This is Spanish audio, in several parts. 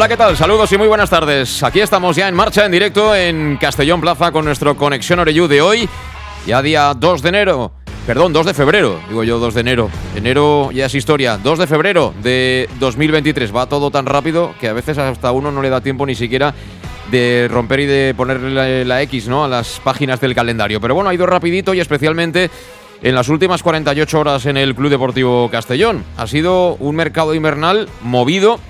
Hola, ¿qué tal? Saludos y muy buenas tardes. Aquí estamos ya en marcha, en directo en Castellón Plaza con nuestro Conexión Oreyú de hoy, ya día 2 de enero. Perdón, 2 de febrero, digo yo 2 de enero. Enero ya es historia. 2 de febrero de 2023. Va todo tan rápido que a veces hasta uno no le da tiempo ni siquiera de romper y de ponerle la, la X ¿no? a las páginas del calendario. Pero bueno, ha ido rapidito y especialmente en las últimas 48 horas en el Club Deportivo Castellón. Ha sido un mercado invernal movido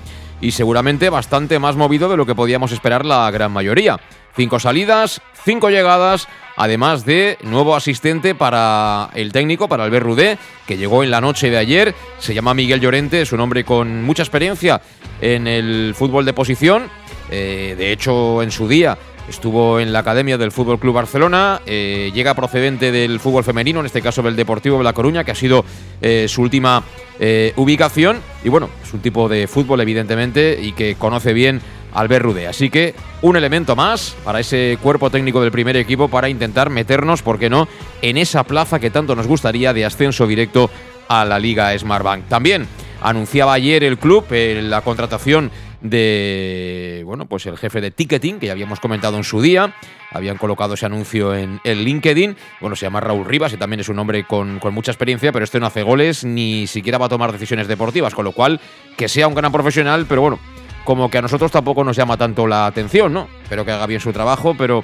y seguramente bastante más movido de lo que podíamos esperar la gran mayoría. Cinco salidas, cinco llegadas, además de nuevo asistente para el técnico, para Albert Rudé, que llegó en la noche de ayer. Se llama Miguel Llorente, es un hombre con mucha experiencia en el fútbol de posición. Eh, de hecho, en su día estuvo en la academia del Fútbol Club Barcelona, eh, llega procedente del fútbol femenino, en este caso del Deportivo de La Coruña, que ha sido eh, su última eh, ubicación. Y bueno, es un tipo de fútbol, evidentemente, y que conoce bien Albert Rudé. Así que un elemento más para ese cuerpo técnico del primer equipo para intentar meternos, ¿por qué no?, en esa plaza que tanto nos gustaría de ascenso directo a la Liga Smartbank. También anunciaba ayer el club la contratación de bueno, pues el jefe de ticketing que ya habíamos comentado en su día. Habían colocado ese anuncio en el LinkedIn. Bueno, se llama Raúl Rivas y también es un hombre con, con, mucha experiencia, pero este no hace goles ni siquiera va a tomar decisiones deportivas, con lo cual que sea un gran profesional, pero bueno, como que a nosotros tampoco nos llama tanto la atención, ¿no? Pero que haga bien su trabajo, pero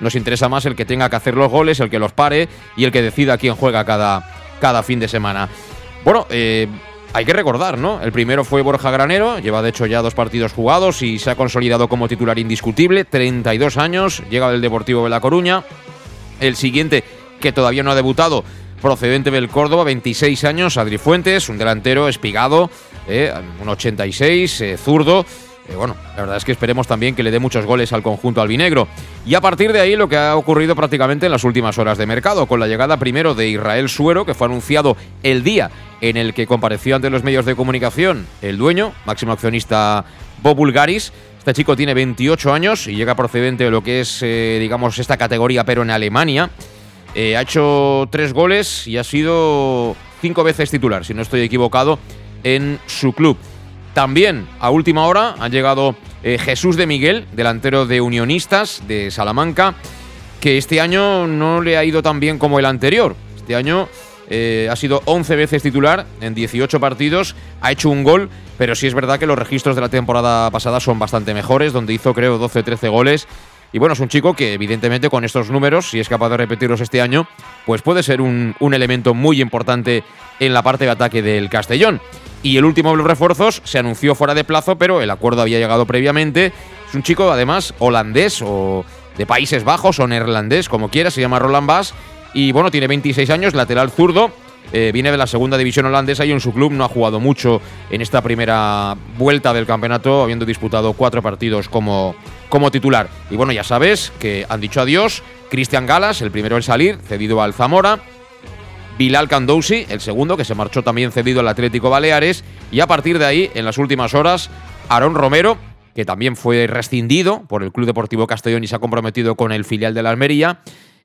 nos interesa más el que tenga que hacer los goles, el que los pare y el que decida quién juega cada, cada fin de semana. Bueno, eh, hay que recordar, ¿no? El primero fue Borja Granero, lleva de hecho ya dos partidos jugados y se ha consolidado como titular indiscutible, 32 años, llega del Deportivo de La Coruña. El siguiente, que todavía no ha debutado, procedente del Córdoba, 26 años, Adri Fuentes, un delantero espigado, eh, un 86, eh, zurdo. Eh, bueno, la verdad es que esperemos también que le dé muchos goles al conjunto albinegro. Y a partir de ahí lo que ha ocurrido prácticamente en las últimas horas de mercado, con la llegada primero de Israel Suero, que fue anunciado el día en el que compareció ante los medios de comunicación el dueño, máximo accionista Bob Bulgaris. Este chico tiene 28 años y llega procedente de lo que es, eh, digamos, esta categoría, pero en Alemania. Eh, ha hecho tres goles y ha sido cinco veces titular, si no estoy equivocado, en su club. También a última hora ha llegado eh, Jesús de Miguel, delantero de Unionistas de Salamanca, que este año no le ha ido tan bien como el anterior. Este año eh, ha sido 11 veces titular en 18 partidos, ha hecho un gol, pero sí es verdad que los registros de la temporada pasada son bastante mejores, donde hizo creo 12-13 goles. Y bueno, es un chico que evidentemente con estos números, si es capaz de repetirlos este año, pues puede ser un, un elemento muy importante en la parte de ataque del Castellón. Y el último de los refuerzos se anunció fuera de plazo, pero el acuerdo había llegado previamente. Es un chico además holandés o de Países Bajos o neerlandés, como quiera, se llama Roland Bass. Y bueno, tiene 26 años, lateral zurdo. Eh, viene de la segunda división holandesa y en su club no ha jugado mucho en esta primera vuelta del campeonato, habiendo disputado cuatro partidos como, como titular. Y bueno, ya sabes que han dicho adiós. Cristian Galas, el primero en salir, cedido al Zamora. Bilal Candousi, el segundo, que se marchó también cedido al Atlético Baleares. Y a partir de ahí, en las últimas horas, Aarón Romero, que también fue rescindido por el Club Deportivo Castellón y se ha comprometido con el filial de la Almería.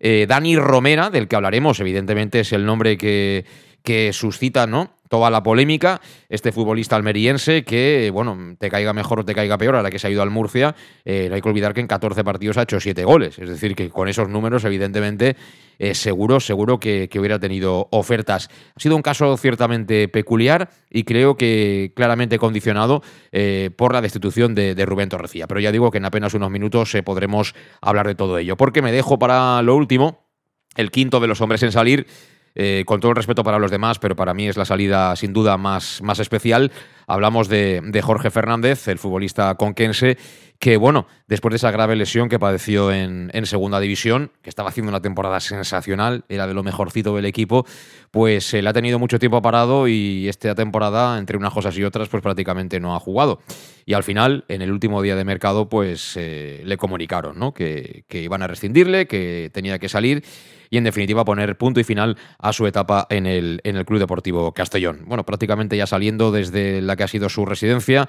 Eh, Dani Romera, del que hablaremos, evidentemente es el nombre que, que suscita, ¿no? Toda la polémica, este futbolista almeriense que, bueno, te caiga mejor o te caiga peor, a la que se ha ido al Murcia, eh, no hay que olvidar que en 14 partidos ha hecho 7 goles. Es decir, que con esos números, evidentemente, eh, seguro, seguro que, que, hubiera tenido ofertas. Ha sido un caso ciertamente peculiar y creo que claramente condicionado eh, por la destitución de, Rubén Torrecilla. Pero ya digo que en apenas unos minutos eh, podremos hablar de todo ello. Porque me dejo para lo último, el quinto de los hombres en salir eh, con todo el respeto para los demás, pero para mí es la salida sin duda más, más especial. Hablamos de, Jorge Fernández, el futbolista conquense, que bueno, después de esa grave lesión que padeció en, segunda división, que estaba haciendo una temporada sensacional, era de lo mejorcito del equipo, pues se le ha tenido mucho tiempo parado y esta temporada, entre unas cosas y otras, pues prácticamente no ha jugado. Y al final, en el último día de mercado, pues eh, le comunicaron ¿no? que, que iban a rescindirle, que tenía que salir y en definitiva poner punto y final a su etapa en el, en el Club Deportivo Castellón. Bueno, prácticamente ya saliendo desde la que ha sido su residencia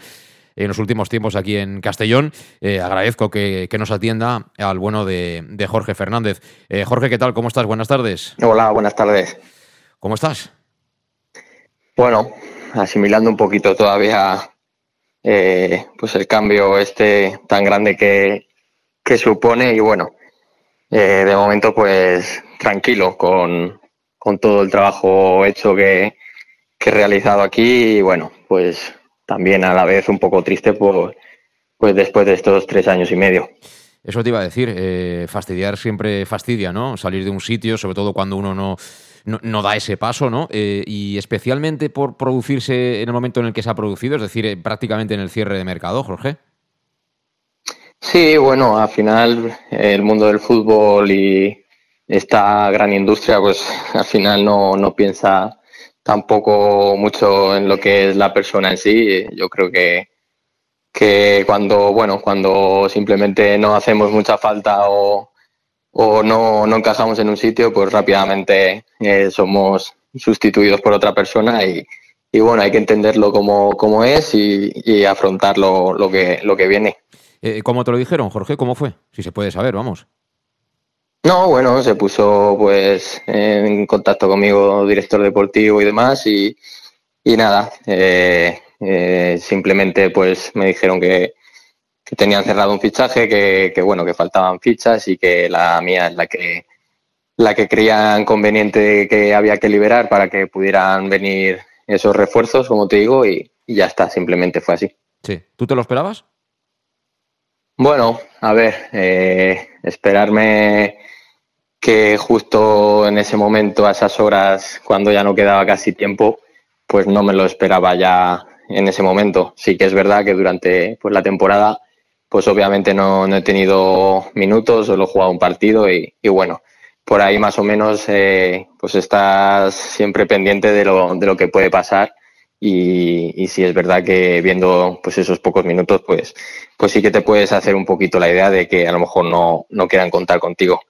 en los últimos tiempos aquí en Castellón. Eh, agradezco que, nos atienda al bueno de, Jorge Fernández. Eh, Jorge, ¿qué tal? ¿Cómo estás? Buenas tardes. Hola, buenas tardes. ¿Cómo estás? Bueno, asimilando un poquito todavía eh, pues el cambio este tan grande que, que supone y bueno, de momento pues tranquilo con, todo el trabajo hecho que, he realizado aquí y bueno, pues también a la vez un poco triste por, pues después de estos tres años y medio. Eso te iba a decir, eh, fastidiar siempre fastidia, ¿no? Salir de un sitio, sobre todo cuando uno no, no, da ese paso, ¿no? Eh, y especialmente por producirse en el momento en el que se ha producido, es decir, eh, prácticamente en el cierre de mercado, Jorge. Sí, bueno, al final el mundo del fútbol y, esta gran industria pues al final no, no piensa tampoco mucho en lo que es la persona en sí. Yo creo que, que cuando, bueno, cuando simplemente no hacemos mucha falta o, o no, no encajamos en un sitio, pues rápidamente eh, somos sustituidos por otra persona y, y, bueno, hay que entenderlo como, como es y, y afrontar lo, que, lo que viene. Eh, ¿Cómo te lo dijeron, Jorge? ¿Cómo fue? Si se puede saber, vamos. No, bueno, se puso pues en contacto conmigo, director deportivo y demás, y, y nada, eh, eh, simplemente pues me dijeron que, tenían cerrado un fichaje, que, que, bueno, que faltaban fichas y que la mía es la que la que creían conveniente que había que liberar para que pudieran venir esos refuerzos, como te digo, y, y ya está, simplemente fue así. Sí, ¿tú te lo esperabas? Bueno, a ver, eh, esperarme que justo en ese momento, a esas horas, cuando ya no quedaba casi tiempo, pues no me lo esperaba ya en ese momento. Sí que es verdad que durante pues, la temporada, pues obviamente no, he tenido minutos, solo he jugado un partido y, bueno, por ahí más o menos eh, pues estás siempre pendiente de lo, de lo que puede pasar y, y sí es verdad que viendo pues esos pocos minutos pues, pues sí que te puedes hacer un poquito la idea de que a lo mejor no, no quieran contar contigo.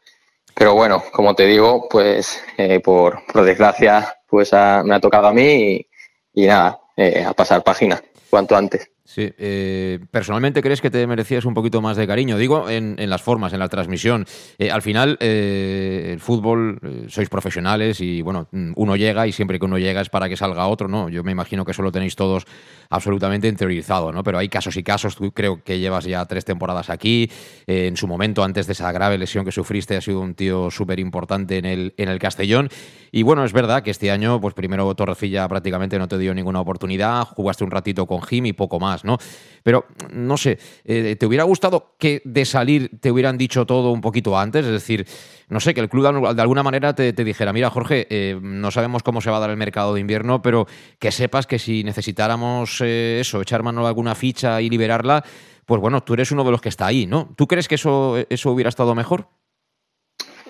Pero bueno, como te digo, pues eh, por, desgracia, pues me ha tocado a mí y, nada, eh, a pasar página cuanto antes. Sí, eh, personalmente crees que te merecías un poquito más de cariño, digo, en, las formas, en la transmisión. Eh, al final, eh, el fútbol, sois profesionales y bueno, uno llega y siempre que uno llega es para que salga otro, ¿no? Yo me imagino que eso lo tenéis todos absolutamente interiorizado, ¿no? Pero hay casos y casos, tú creo que llevas ya tres temporadas aquí, en su momento, antes de esa grave lesión que sufriste, has sido un tío súper importante en el, en el Castellón. Y bueno, es verdad que este año, pues primero Torrecilla prácticamente no te dio ninguna oportunidad, jugaste un ratito con Jim y poco más. ¿no? Pero, no sé, eh, ¿te hubiera gustado que de salir te hubieran dicho todo un poquito antes? Es decir, no sé, que el club de alguna manera te, dijera, mira, Jorge, eh, no sabemos cómo se va a dar el mercado de invierno, pero que sepas que si necesitáramos eh, eso, echar mano a alguna ficha y liberarla, pues bueno, tú eres uno de los que está ahí, ¿no? ¿Tú crees que eso, eso hubiera estado mejor?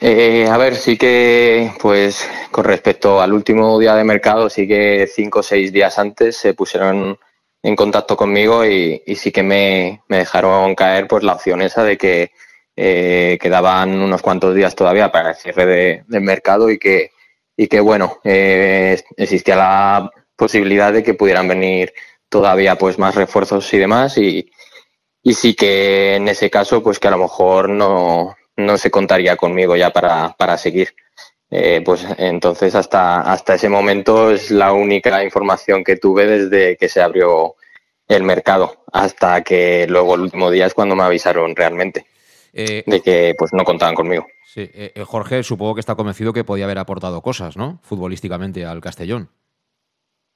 A ver, sí que, pues, con respecto al último día de mercado, sí que cinco o seis días antes se pusieron en contacto conmigo y, sí que me, dejaron caer pues la opción esa de que eh, quedaban unos cuantos días todavía para el cierre de, del mercado y que, y que bueno, eh, existía la posibilidad de que pudieran venir todavía pues más refuerzos y demás y, y sí que en ese caso pues que a lo mejor no, no se contaría conmigo ya para, para seguir. Eh, pues entonces hasta, hasta ese momento es la única información que tuve desde que se abrió el mercado, hasta que luego el último día es cuando me avisaron realmente eh, de que pues no contaban conmigo. Sí, eh, Jorge supongo que está convencido que podía haber aportado cosas, ¿no? Futbolísticamente al Castellón.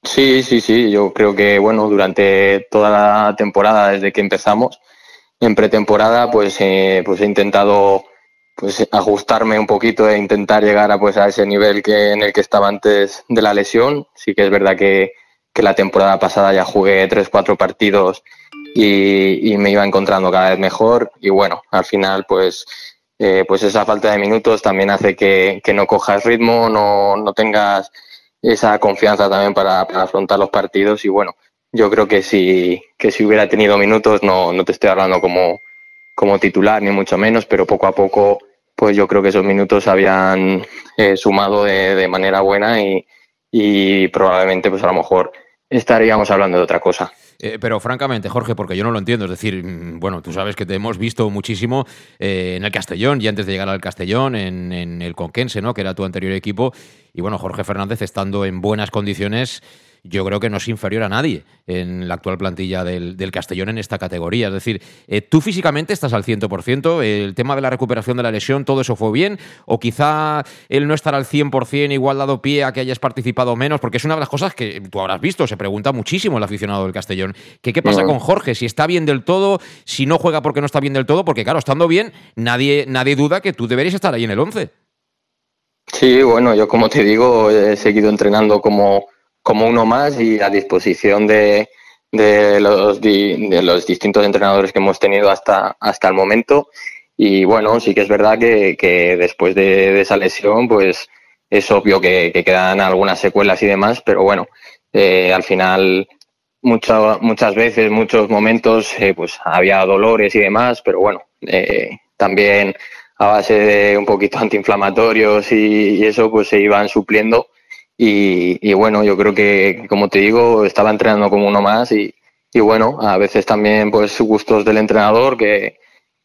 Sí, sí, sí. Yo creo que bueno durante toda la temporada desde que empezamos en pretemporada, pues, pues he intentado pues ajustarme un poquito e intentar llegar a pues a ese nivel que en el que estaba antes de la lesión. Sí que es verdad que, que la temporada pasada ya jugué tres, cuatro partidos y, y, me iba encontrando cada vez mejor y bueno, al final pues eh, pues esa falta de minutos también hace que, que no cojas ritmo, no, no, tengas esa confianza también para, para, afrontar los partidos y bueno, yo creo que si, que si hubiera tenido minutos, no, no te estoy hablando como, como titular ni mucho menos, pero poco a poco pues yo creo que esos minutos habían eh, sumado de, de, manera buena y, y, probablemente pues a lo mejor estaríamos hablando de otra cosa. Eh, pero francamente, Jorge, porque yo no lo entiendo, es decir, bueno, tú sabes que te hemos visto muchísimo eh, en el Castellón y antes de llegar al Castellón, en, en el Conquense, ¿no? que era tu anterior equipo, y bueno, Jorge Fernández estando en buenas condiciones yo creo que no es inferior a nadie en la actual plantilla del, del Castellón en esta categoría. Es decir, eh, tú físicamente estás al 100%, el tema de la recuperación de la lesión, todo eso fue bien, o quizá el no estar al 100% igual dado pie a que hayas participado menos, porque es una de las cosas que tú habrás visto, se pregunta muchísimo el aficionado del Castellón, que qué pasa con Jorge, si está bien del todo, si no juega porque no está bien del todo, porque claro, estando bien, nadie, nadie duda que tú deberías estar ahí en el 11. Sí, bueno, yo como te digo, he seguido entrenando como como uno más y a disposición de, de, los, los distintos entrenadores que hemos tenido hasta, hasta el momento. Y bueno, sí que es verdad que, que después de, esa lesión, pues es obvio que, que, quedan algunas secuelas y demás, pero bueno, eh, al final mucho, muchas veces, muchos momentos, eh, pues había dolores y demás, pero bueno, eh, también a base de un poquito antiinflamatorios y, y eso, pues se iban supliendo y, y, bueno, yo creo que, como te digo, estaba entrenando como uno más y, y bueno, a veces también pues gustos del entrenador que,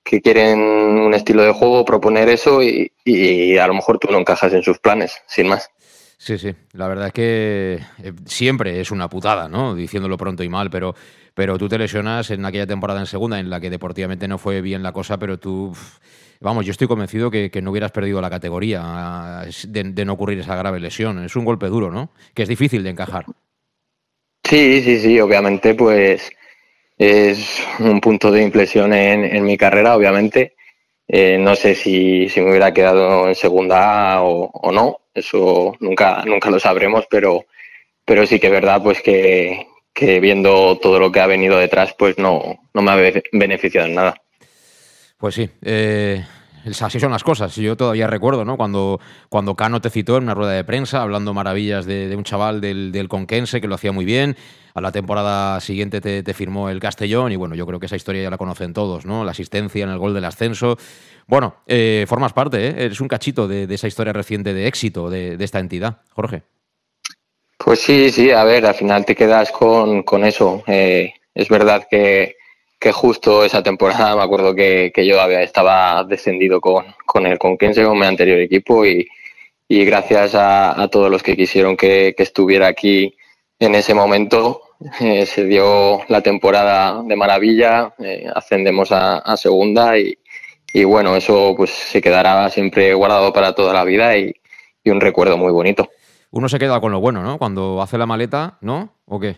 que quieren un estilo de juego, proponer eso y, y, a lo mejor tú no encajas en sus planes, sin más. Sí, sí, la verdad es que eh, siempre es una putada, ¿no? Diciéndolo pronto y mal, pero, pero tú te lesionas en aquella temporada en segunda en la que deportivamente no fue bien la cosa, pero tú... Vamos, yo estoy convencido que, no hubieras perdido la categoría de, de, no ocurrir esa grave lesión. Es un golpe duro, ¿no? Que es difícil de encajar. Sí, sí, sí, obviamente, pues es un punto de inflexión en, en mi carrera, obviamente. Eh, no sé si, me hubiera quedado en segunda o, o, no, eso nunca, nunca lo sabremos, pero, pero sí que es verdad pues que, que viendo todo lo que ha venido detrás, pues no, no me ha beneficiado en nada. Pues sí, eh, así son las cosas. Yo todavía recuerdo, ¿no? Cuando, cuando Cano te citó en una rueda de prensa hablando maravillas de, un chaval del, del, Conquense que lo hacía muy bien. A la temporada siguiente te, firmó el Castellón y bueno, yo creo que esa historia ya la conocen todos, ¿no? La asistencia en el gol del ascenso. Bueno, eh, formas parte, ¿eh? Eres un cachito de, esa historia reciente de éxito de esta entidad, Jorge. Pues sí, sí, a ver, al final te quedas con, con eso. Eh, es verdad que que justo esa temporada me acuerdo que, que yo había, estaba descendido con, con el Conquense, con mi anterior equipo, y, y gracias a, a, todos los que quisieron que, que, estuviera aquí en ese momento, eh, se dio la temporada de maravilla, eh, ascendemos a, a segunda y, y, bueno, eso pues se quedará siempre guardado para toda la vida y, y un recuerdo muy bonito. Uno se queda con lo bueno, ¿no? Cuando hace la maleta, ¿no? ¿O qué?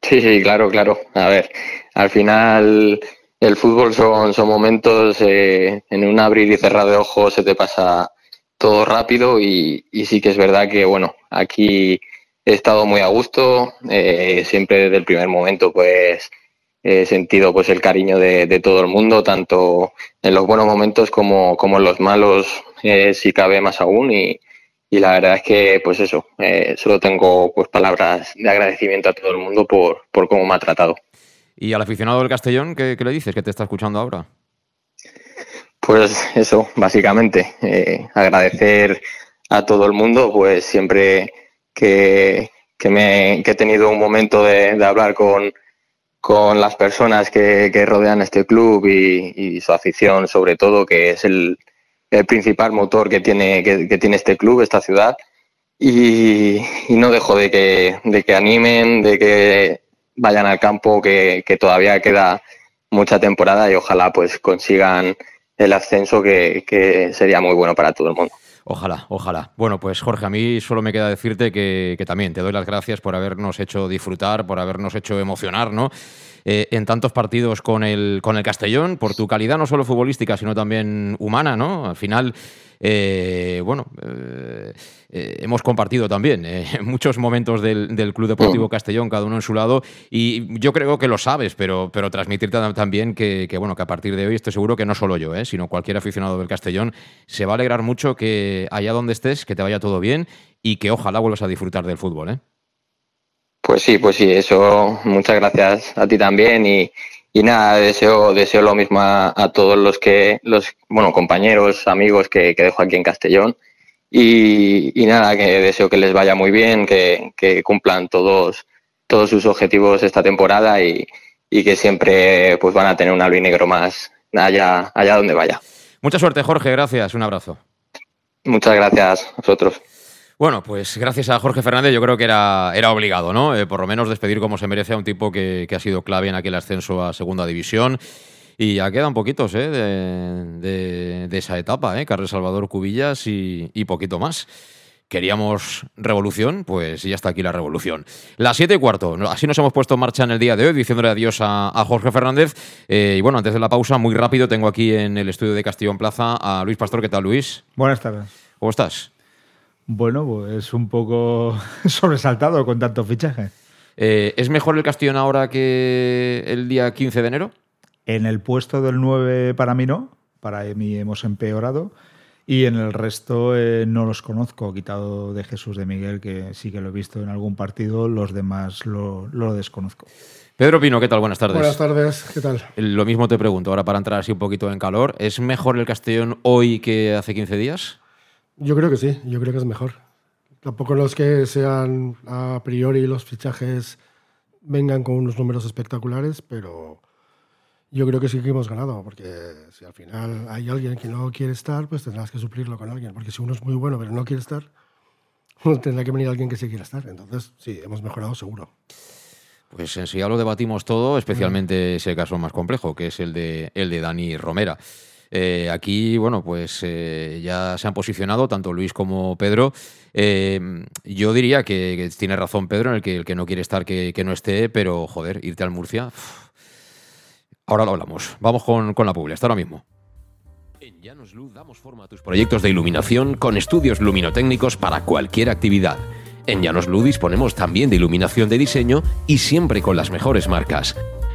Sí, sí, claro, claro. A ver, al final el fútbol son, son momentos, eh, en un abrir y cerrar de ojos se te pasa todo rápido y, y, sí que es verdad que, bueno, aquí he estado muy a gusto, eh, siempre desde el primer momento pues he sentido pues el cariño de, todo el mundo, tanto en los buenos momentos como, como en los malos, eh, si cabe más aún y, y la verdad es que pues eso eh, solo tengo pues palabras de agradecimiento a todo el mundo por, por cómo me ha tratado. Y al aficionado del Castellón ¿qué, qué le dices que te está escuchando ahora pues eso básicamente eh, agradecer a todo el mundo pues siempre que, que, me, que he tenido un momento de, de hablar con con las personas que, que rodean este club y, y su afición sobre todo que es el, el principal motor que tiene, que, tiene este club, esta ciudad. Y, no dejo de que, de que animen, de que vayan al campo, que, que todavía queda mucha temporada y ojalá pues consigan el ascenso que, que sería muy bueno para todo el mundo. Ojalá, ojalá. Bueno, pues Jorge, a mí solo me queda decirte que, que, también te doy las gracias por habernos hecho disfrutar, por habernos hecho emocionar, ¿no? Eh, en tantos partidos con el, con el Castellón, por tu calidad no solo futbolística, sino también humana, ¿no? Al final, eh, bueno, eh, hemos compartido también muchos momentos del, Club Deportivo. Castellón, cada uno en su lado, y yo creo que lo sabes, pero, pero transmitirte también que, bueno, que a partir de hoy estoy seguro que no solo yo, sino cualquier aficionado del Castellón se va a alegrar mucho que allá donde estés, que te vaya todo bien y que ojalá vuelvas a disfrutar del fútbol, ¿eh? Pues sí, pues sí, eso, muchas gracias a ti también y, nada, deseo, deseo lo mismo a, todos los que, los, bueno, compañeros, amigos que, dejo aquí en Castellón y, nada, que deseo que les vaya muy bien, que, cumplan todos, todos sus objetivos esta temporada y, que siempre pues van a tener un albinegro más allá, allá donde vaya. Mucha suerte, Jorge, gracias, un abrazo. Muchas gracias a vosotros. Bueno, pues gracias a Jorge Fernández yo creo que era, era obligado, ¿no? Eh, por lo menos despedir como se merece a un tipo que, ha sido clave en aquel ascenso a segunda división. Y ya quedan poquitos ¿eh? de, esa etapa, ¿eh? Carlos Salvador Cubillas y, poquito más. Queríamos revolución, pues ya está aquí la revolución. Las siete y cuarto, así nos hemos puesto en marcha en el día de hoy, diciéndole adiós a, Jorge Fernández. Eh, y bueno, antes de la pausa, muy rápido, tengo aquí en el estudio de Castillón Plaza a Luis Pastor. ¿Qué tal, Luis? Buenas tardes. ¿Cómo estás? Bueno, pues un poco sobresaltado con tanto fichaje. Eh, ¿Es mejor el Castellón ahora que el día 15 de enero? En el puesto del 9 para mí no, para mí hemos empeorado. Y en el resto eh, no los conozco, quitado de Jesús de Miguel, que sí que lo he visto en algún partido, los demás lo, lo desconozco. Pedro Pino, ¿qué tal? Buenas tardes. Buenas tardes, ¿qué tal? Lo mismo te pregunto, ahora para entrar así un poquito en calor, ¿es mejor el Castellón hoy que hace 15 días? Yo creo que sí, yo creo que es mejor. Tampoco los que sean a priori los fichajes vengan con unos números espectaculares, pero yo creo que sí que hemos ganado, porque si al final hay alguien que no quiere estar, pues tendrás que suplirlo con alguien, porque si uno es muy bueno pero no quiere estar, tendrá que venir alguien que sí quiera estar. Entonces, sí, hemos mejorado seguro. Pues en sí ya lo debatimos todo, especialmente ese caso más complejo, que es el de, el de Dani Romera. Eh, aquí, bueno, pues eh, ya se han posicionado tanto Luis como Pedro. Eh, yo diría que, tiene razón Pedro en el que el que no quiere estar que, no esté, pero joder, irte al Murcia. Ahora lo hablamos. Vamos con, con la publi, hasta ahora mismo. En Llanos Luz damos forma a tus proyectos de iluminación con estudios luminotécnicos para cualquier actividad. En Llanos Luz disponemos también de iluminación de diseño y siempre con las mejores marcas.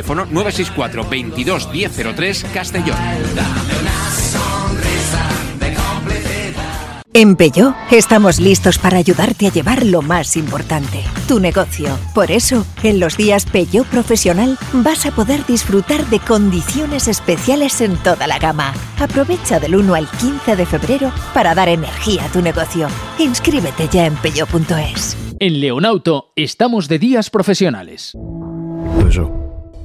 Teléfono 964 22 1003 Castellón. En Peugeot estamos listos para ayudarte a llevar lo más importante, tu negocio. Por eso, en los días Peugeot Profesional vas a poder disfrutar de condiciones especiales en toda la gama. Aprovecha del 1 al 15 de febrero para dar energía a tu negocio. Inscríbete ya en peugeot.es. En Leonauto estamos de días profesionales.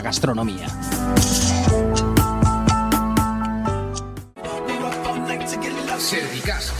gastronomía.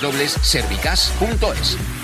www.servicas.es.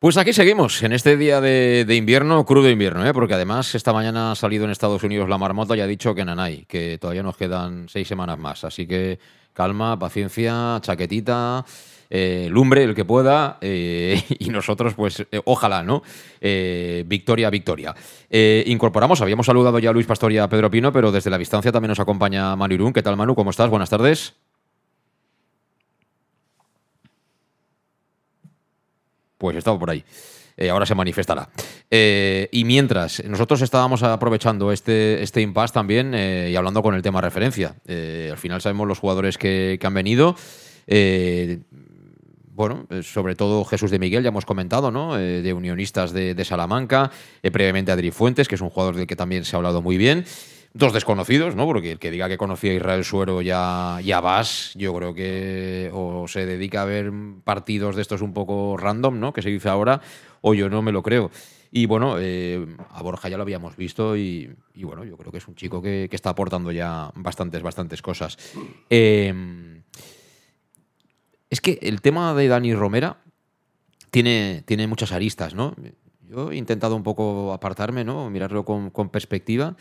Pues aquí seguimos, en este día de, invierno, crudo invierno, ¿eh? porque además esta mañana ha salido en Estados Unidos la marmota y ha dicho que nanay, que todavía nos quedan seis semanas más. Así que calma, paciencia, chaquetita, eh, lumbre, el que pueda, eh, y nosotros, pues, eh, ojalá, ¿no? Victoria, victoria. Incorporamos, habíamos saludado ya a Luis Pastor y a Pedro Pino, pero desde la distancia también nos acompaña Manu Irún. ¿Qué tal, Manu? ¿Cómo estás? Buenas tardes. Pues estaba por ahí. Eh, ahora se manifestará. Eh, y mientras, nosotros estábamos aprovechando este, este impasse también y hablando con el tema referencia. al final sabemos los jugadores que, han venido. bueno, sobre todo Jesús de Miguel, ya hemos comentado, ¿no? de Unionistas de, de Salamanca, previamente Adri Fuentes, que es un jugador del que también se ha hablado muy bien dos desconocidos, ¿no? Porque el que diga que conocía a Israel Suero ya, ya vas, yo creo que o se dedica a ver partidos de estos un poco random, ¿no? Que se dice ahora, o yo no me lo creo. Y bueno, eh, a Borja ya lo habíamos visto y, bueno, yo creo que es un chico que, está aportando ya bastantes, bastantes cosas. Em, es que el tema de Dani Romera tiene, tiene muchas aristas, ¿no? Yo he intentado un poco apartarme, ¿no? Mirarlo con perspectiva.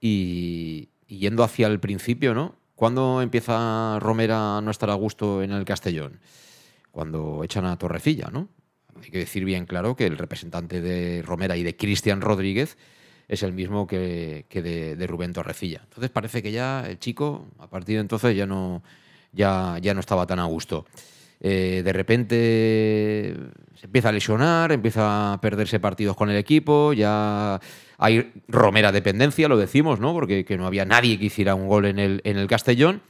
Y, yendo hacia el principio, ¿no? ¿Cuándo empieza Romera a no estar a gusto en el Castellón? Cuando echan a Torrecilla, ¿no? Hay que decir bien claro que el representante de Romera y de Cristian Rodríguez es el mismo que, de, Rubén Torrecilla. Entonces parece que ya el chico, a partir de entonces, ya no, ya, ya no estaba tan a gusto. Eh, de repente se empieza a lesionar, empieza a perderse partidos con el equipo, ya hay Romera dependencia, lo decimos, ¿no? Porque que no había nadie que hiciera un gol en el, en el Castellón.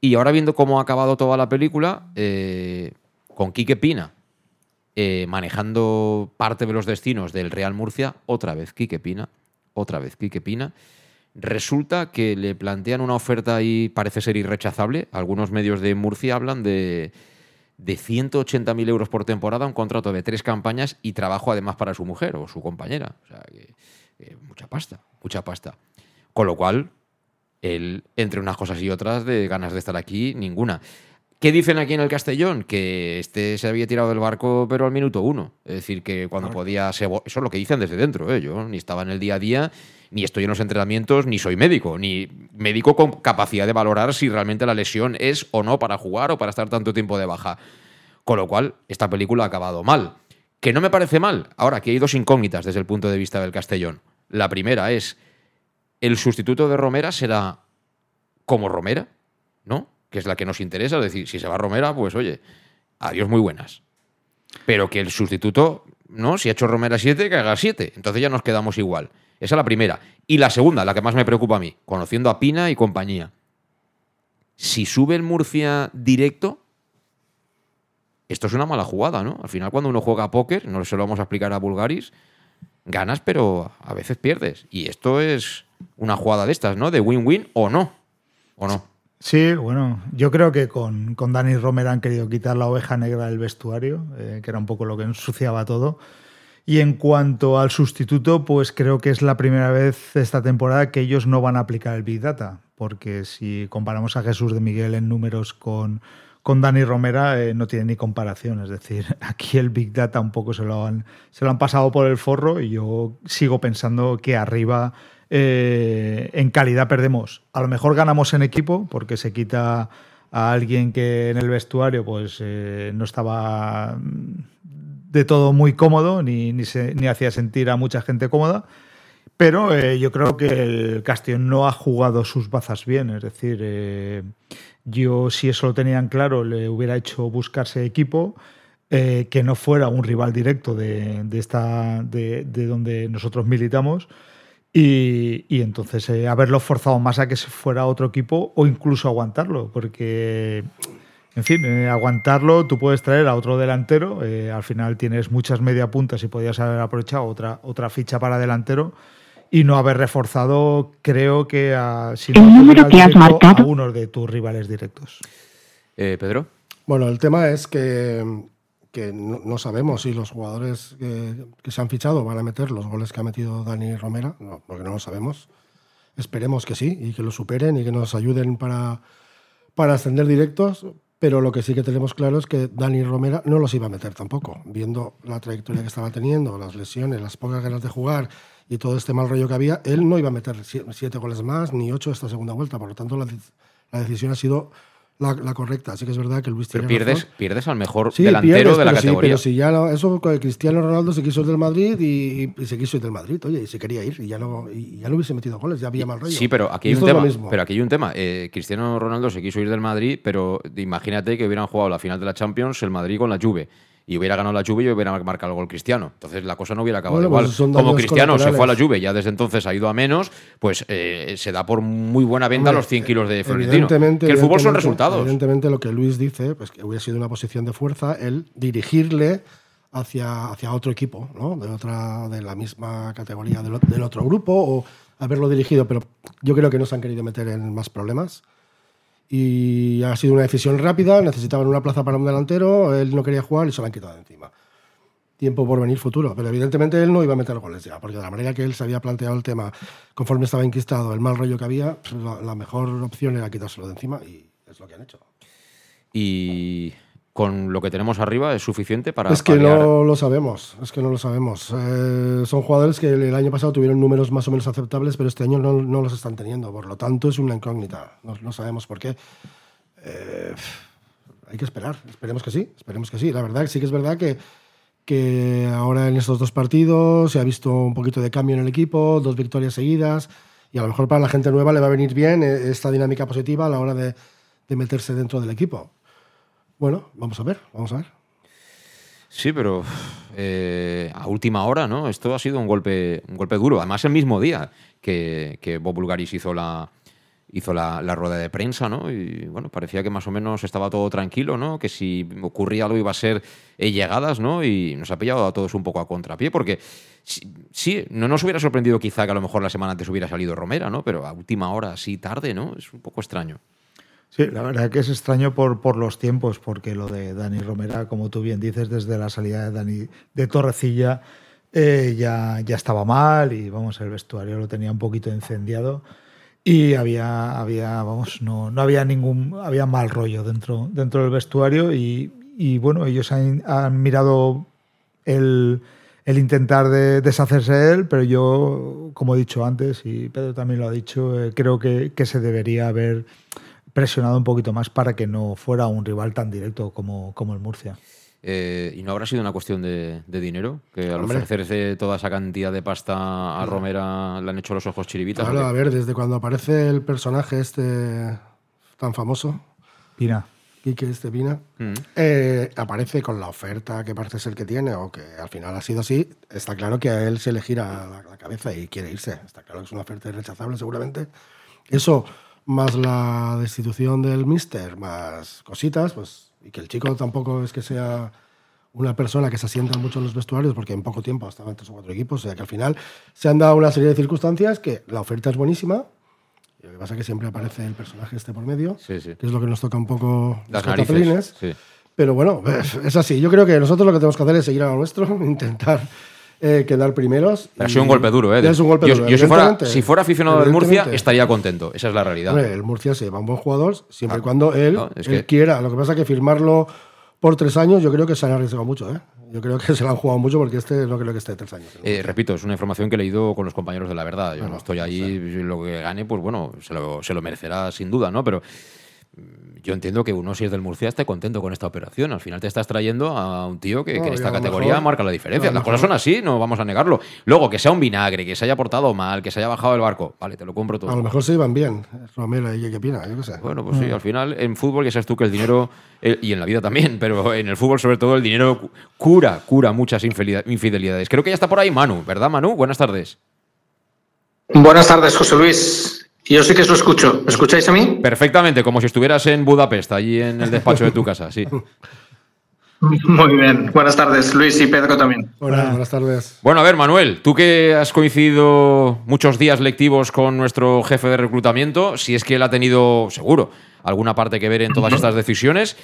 Y ahora viendo cómo ha acabado toda la película, eh, con Quique Pina eh, manejando parte de los destinos del Real Murcia, otra vez Quique Pina, otra vez Quique Pina. Resulta que le plantean una oferta y parece ser irrechazable. Algunos medios de Murcia hablan de, de 180.000 euros por temporada, un contrato de tres campañas y trabajo además para su mujer o su compañera. O sea, que mucha pasta, mucha pasta. Con lo cual, él, entre unas cosas y otras, de ganas de estar aquí, ninguna. ¿Qué dicen aquí en el Castellón? Que este se había tirado del barco, pero al minuto uno. Es decir, que cuando podía. Eso es lo que dicen desde dentro. ¿eh? Yo ni estaba en el día a día, ni estoy en los entrenamientos, ni soy médico, ni médico con capacidad de valorar si realmente la lesión es o no para jugar o para estar tanto tiempo de baja. Con lo cual, esta película ha acabado mal. Que no me parece mal. Ahora, aquí hay dos incógnitas desde el punto de vista del Castellón. La primera es, ¿el sustituto de Romera será como Romera? ¿No? Que es la que nos interesa. Es decir, si se va Romera, pues oye, adiós muy buenas. Pero que el sustituto, ¿no? Si ha hecho Romera 7, que haga 7. Entonces ya nos quedamos igual. Esa es la primera. Y la segunda, la que más me preocupa a mí, conociendo a Pina y compañía. Si sube el Murcia directo, esto es una mala jugada, ¿no? Al final, cuando uno juega a póker, no se lo vamos a explicar a Bulgaris, ganas, pero a veces pierdes. Y esto es una jugada de estas, ¿no? De win-win o no. ¿O no? Sí, bueno, yo creo que con, con Dani Romero han querido quitar la oveja negra del vestuario, eh, que era un poco lo que ensuciaba todo. Y en cuanto al sustituto, pues creo que es la primera vez esta temporada que ellos no van a aplicar el Big Data, porque si comparamos a Jesús de Miguel en números con, con Dani Romera eh, no tiene ni comparación. Es decir, aquí el Big Data un poco se lo han, se lo han pasado por el forro y yo sigo pensando que arriba eh, en calidad perdemos. A lo mejor ganamos en equipo porque se quita a alguien que en el vestuario pues eh, no estaba de todo muy cómodo ni, ni, ni, hacía sentir a mucha gente cómoda. Pero yo creo que el Castellón no ha jugado sus bazas bien. Es decir, yo, si eso lo tenían claro, le hubiera hecho buscarse equipo eh, que no fuera un rival directo de, esta, de, donde nosotros militamos. Y, entonces eh, haberlo forzado más a que se fuera otro equipo o incluso aguantarlo, porque, en fin, eh, aguantarlo, tú puedes traer a otro delantero, al final tienes muchas media puntas y podías haber aprovechado otra, otra ficha para delantero y no haber reforzado, creo que a, el número que has marcado. a uno de tus rivales directos. Eh, Pedro. Bueno, el tema es que, que no, sabemos si los jugadores que, se han fichado van a meter los goles que ha metido Dani Romera, no, porque no lo sabemos. Esperemos que sí y que lo superen y que nos ayuden para, para ascender directos, pero lo que sí que tenemos claro es que Dani Romera no los iba a meter tampoco, viendo la trayectoria que estaba teniendo, las lesiones, las pocas ganas de jugar y todo este mal rollo que había, él no iba a meter siete goles más ni ocho esta segunda vuelta. Por lo tanto, la, la decisión ha sido la, correcta. Así que es verdad que Luis Pero pierdes, pierdes al mejor delantero de la categoría. pero si ya eso, Cristiano Ronaldo se quiso ir del Madrid y, se quiso ir del Madrid, oye, y se quería ir y ya no, y ya no hubiese metido goles, ya había mal rollo. Sí, pero aquí hay un tema. Pero aquí hay un tema. Eh, Cristiano Ronaldo se quiso ir del Madrid, pero imagínate que hubieran jugado la final de la Champions el Madrid con la Juve y hubiera ganado la Juve y hubiera marcado el gol Cristiano. Entonces la cosa no hubiera acabado Bueno, igual. pues son Como Cristiano se fue a la. Juve, ya desde entonces ha ido a menos, pues eh, se da por muy buena venta Hombre, los 100 kilos de Florentino. Evidentemente, Que el fútbol son resultados. Evidentemente lo que Luis dice, pues que hubiera sido una posición de fuerza el dirigirle hacia, hacia otro equipo, ¿no? De otra, de la misma categoría del, del otro grupo, o haberlo dirigido, pero yo creo que no se han querido meter en más problemas. Y ha sido una decisión rápida, necesitaban una plaza para un delantero, él no quería jugar y se lo han quitado de encima. Tiempo por venir futuro, pero evidentemente él no iba a meter goles ya, porque de la manera que él se había planteado el tema, conforme estaba enquistado, el mal rollo que había, la, la mejor opción era quitárselo de encima y es lo que han hecho. Y con lo que tenemos arriba es suficiente para. es que paliar- no lo sabemos, es que no lo sabemos. Eh, son jugadores que el, el año pasado tuvieron números más o menos aceptables, pero este año no, no los están teniendo. Por lo tanto, es una incógnita. No, no sabemos por qué. Eh, hay que esperar. Esperemos que sí. Esperemos que sí. La verdad, sí que es verdad que, que ahora en estos dos partidos se ha visto un poquito de cambio en el equipo, dos victorias seguidas. Y a lo mejor para la gente nueva le va a venir bien eh, esta dinámica positiva a la hora de, de meterse dentro del equipo. Bueno, vamos a ver, vamos a ver. Sí, pero eh, a última hora, ¿no? Esto ha sido un golpe, un golpe duro. Además, el mismo día que, Bob Bulgaris hizo la hizo la rueda de prensa, ¿no? Y bueno, parecía que más o menos estaba todo tranquilo, ¿no? Que si ocurría algo iba a ser eh, llegadas, ¿no? Y nos ha pillado a todos un poco a contrapié, porque sí, sí, no nos hubiera sorprendido quizá que a lo mejor la semana antes hubiera salido Romera, ¿no? Pero a última hora, así tarde, ¿no? Es un poco extraño. Sí, la verdad que es extraño por, por los tiempos, porque lo de Dani Romera, como tú bien dices, desde la salida de Dani de Torrecilla eh, ya, ya estaba mal y vamos, el vestuario lo tenía un poquito incendiado y había, había vamos, no, no había ningún, había mal rollo dentro, dentro del vestuario y, y, bueno, ellos han, han mirado el, el intentar de deshacerse de él, pero yo, como he dicho antes, y Pedro también lo ha dicho, eh, creo que, que se debería haber presionado un poquito más para que no fuera un rival tan directo como, como el Murcia. Eh, ¿Y no habrá sido una cuestión de, de dinero? Que al Hombre. ofrecerse toda esa cantidad de pasta a Romera le han hecho los ojos chiribitas. Claro, ¿o a ver, desde cuando aparece el personaje este tan famoso, Pina. Quique este Pina, Mm. eh, aparece con la oferta que parece ser que tiene, o que al final ha sido así, está claro que a él se le gira la, la cabeza y quiere irse. Está claro que es una oferta irrechazable seguramente. Eso, más la destitución del Mister, más cositas, pues, y que el chico tampoco es que sea una persona que se asienta mucho en los vestuarios, porque en poco tiempo estaba en tres o cuatro equipos, o sea que al final se han dado una serie de circunstancias que la oferta es buenísima, y lo que pasa es que siempre aparece el personaje este por medio, Sí, sí. que es lo que nos toca un poco Las los narices. sí. Pero bueno, es así. Yo creo que nosotros lo que tenemos que hacer es seguir a lo nuestro, intentar eh, quedar primeros. Pero ha sido un golpe duro, ¿eh? Es un golpe yo, duro. yo si, fuera, si fuera aficionado del Murcia, estaría contento. Esa es la realidad. Hombre, el Murcia se lleva un buen jugador siempre y Claro. cuando él, No, es él que- quiera. Lo que pasa es que firmarlo por tres años, yo creo que se han arriesgado mucho. ¿eh? Yo creo que se lo han jugado mucho porque este no creo que esté tres años. Eh, repito, es una información que he leído con los compañeros de la verdad. Yo Bueno, no estoy ahí, lo que gane, pues bueno, se lo, se lo merecerá sin duda, ¿no? Pero yo entiendo que uno, si es del Murcia, esté contento con esta operación. Al final te estás trayendo a un tío que, No, que en esta categoría mejor- marca la diferencia. Las cosas son así, no vamos a negarlo. Luego, que sea un vinagre, que se haya portado mal, que se haya bajado el barco, vale, te lo compro todo. A lo mejor se iban bien, Romero y Quique Pina, yo qué sé. Bueno, pues sí, al final en fútbol ya sabes tú que el dinero, eh, y en la vida también, pero en el fútbol sobre todo el dinero cu- cura, cura muchas infidelidad- infidelidades. Creo que ya está por ahí Manu, ¿verdad Manu? Buenas tardes. Buenas tardes, José Luis. Yo sí que os lo escucho. ¿Me escucháis a mí? Perfectamente, como si estuvieras en Budapest, allí en el despacho de tu casa, sí. Muy bien. Buenas tardes, Luis y Pedro también. Hola, buenas tardes. Bueno, a ver, Manuel, tú que has coincidido muchos días lectivos con nuestro jefe de reclutamiento, si es que él ha tenido, seguro, alguna parte que ver en todas estas decisiones,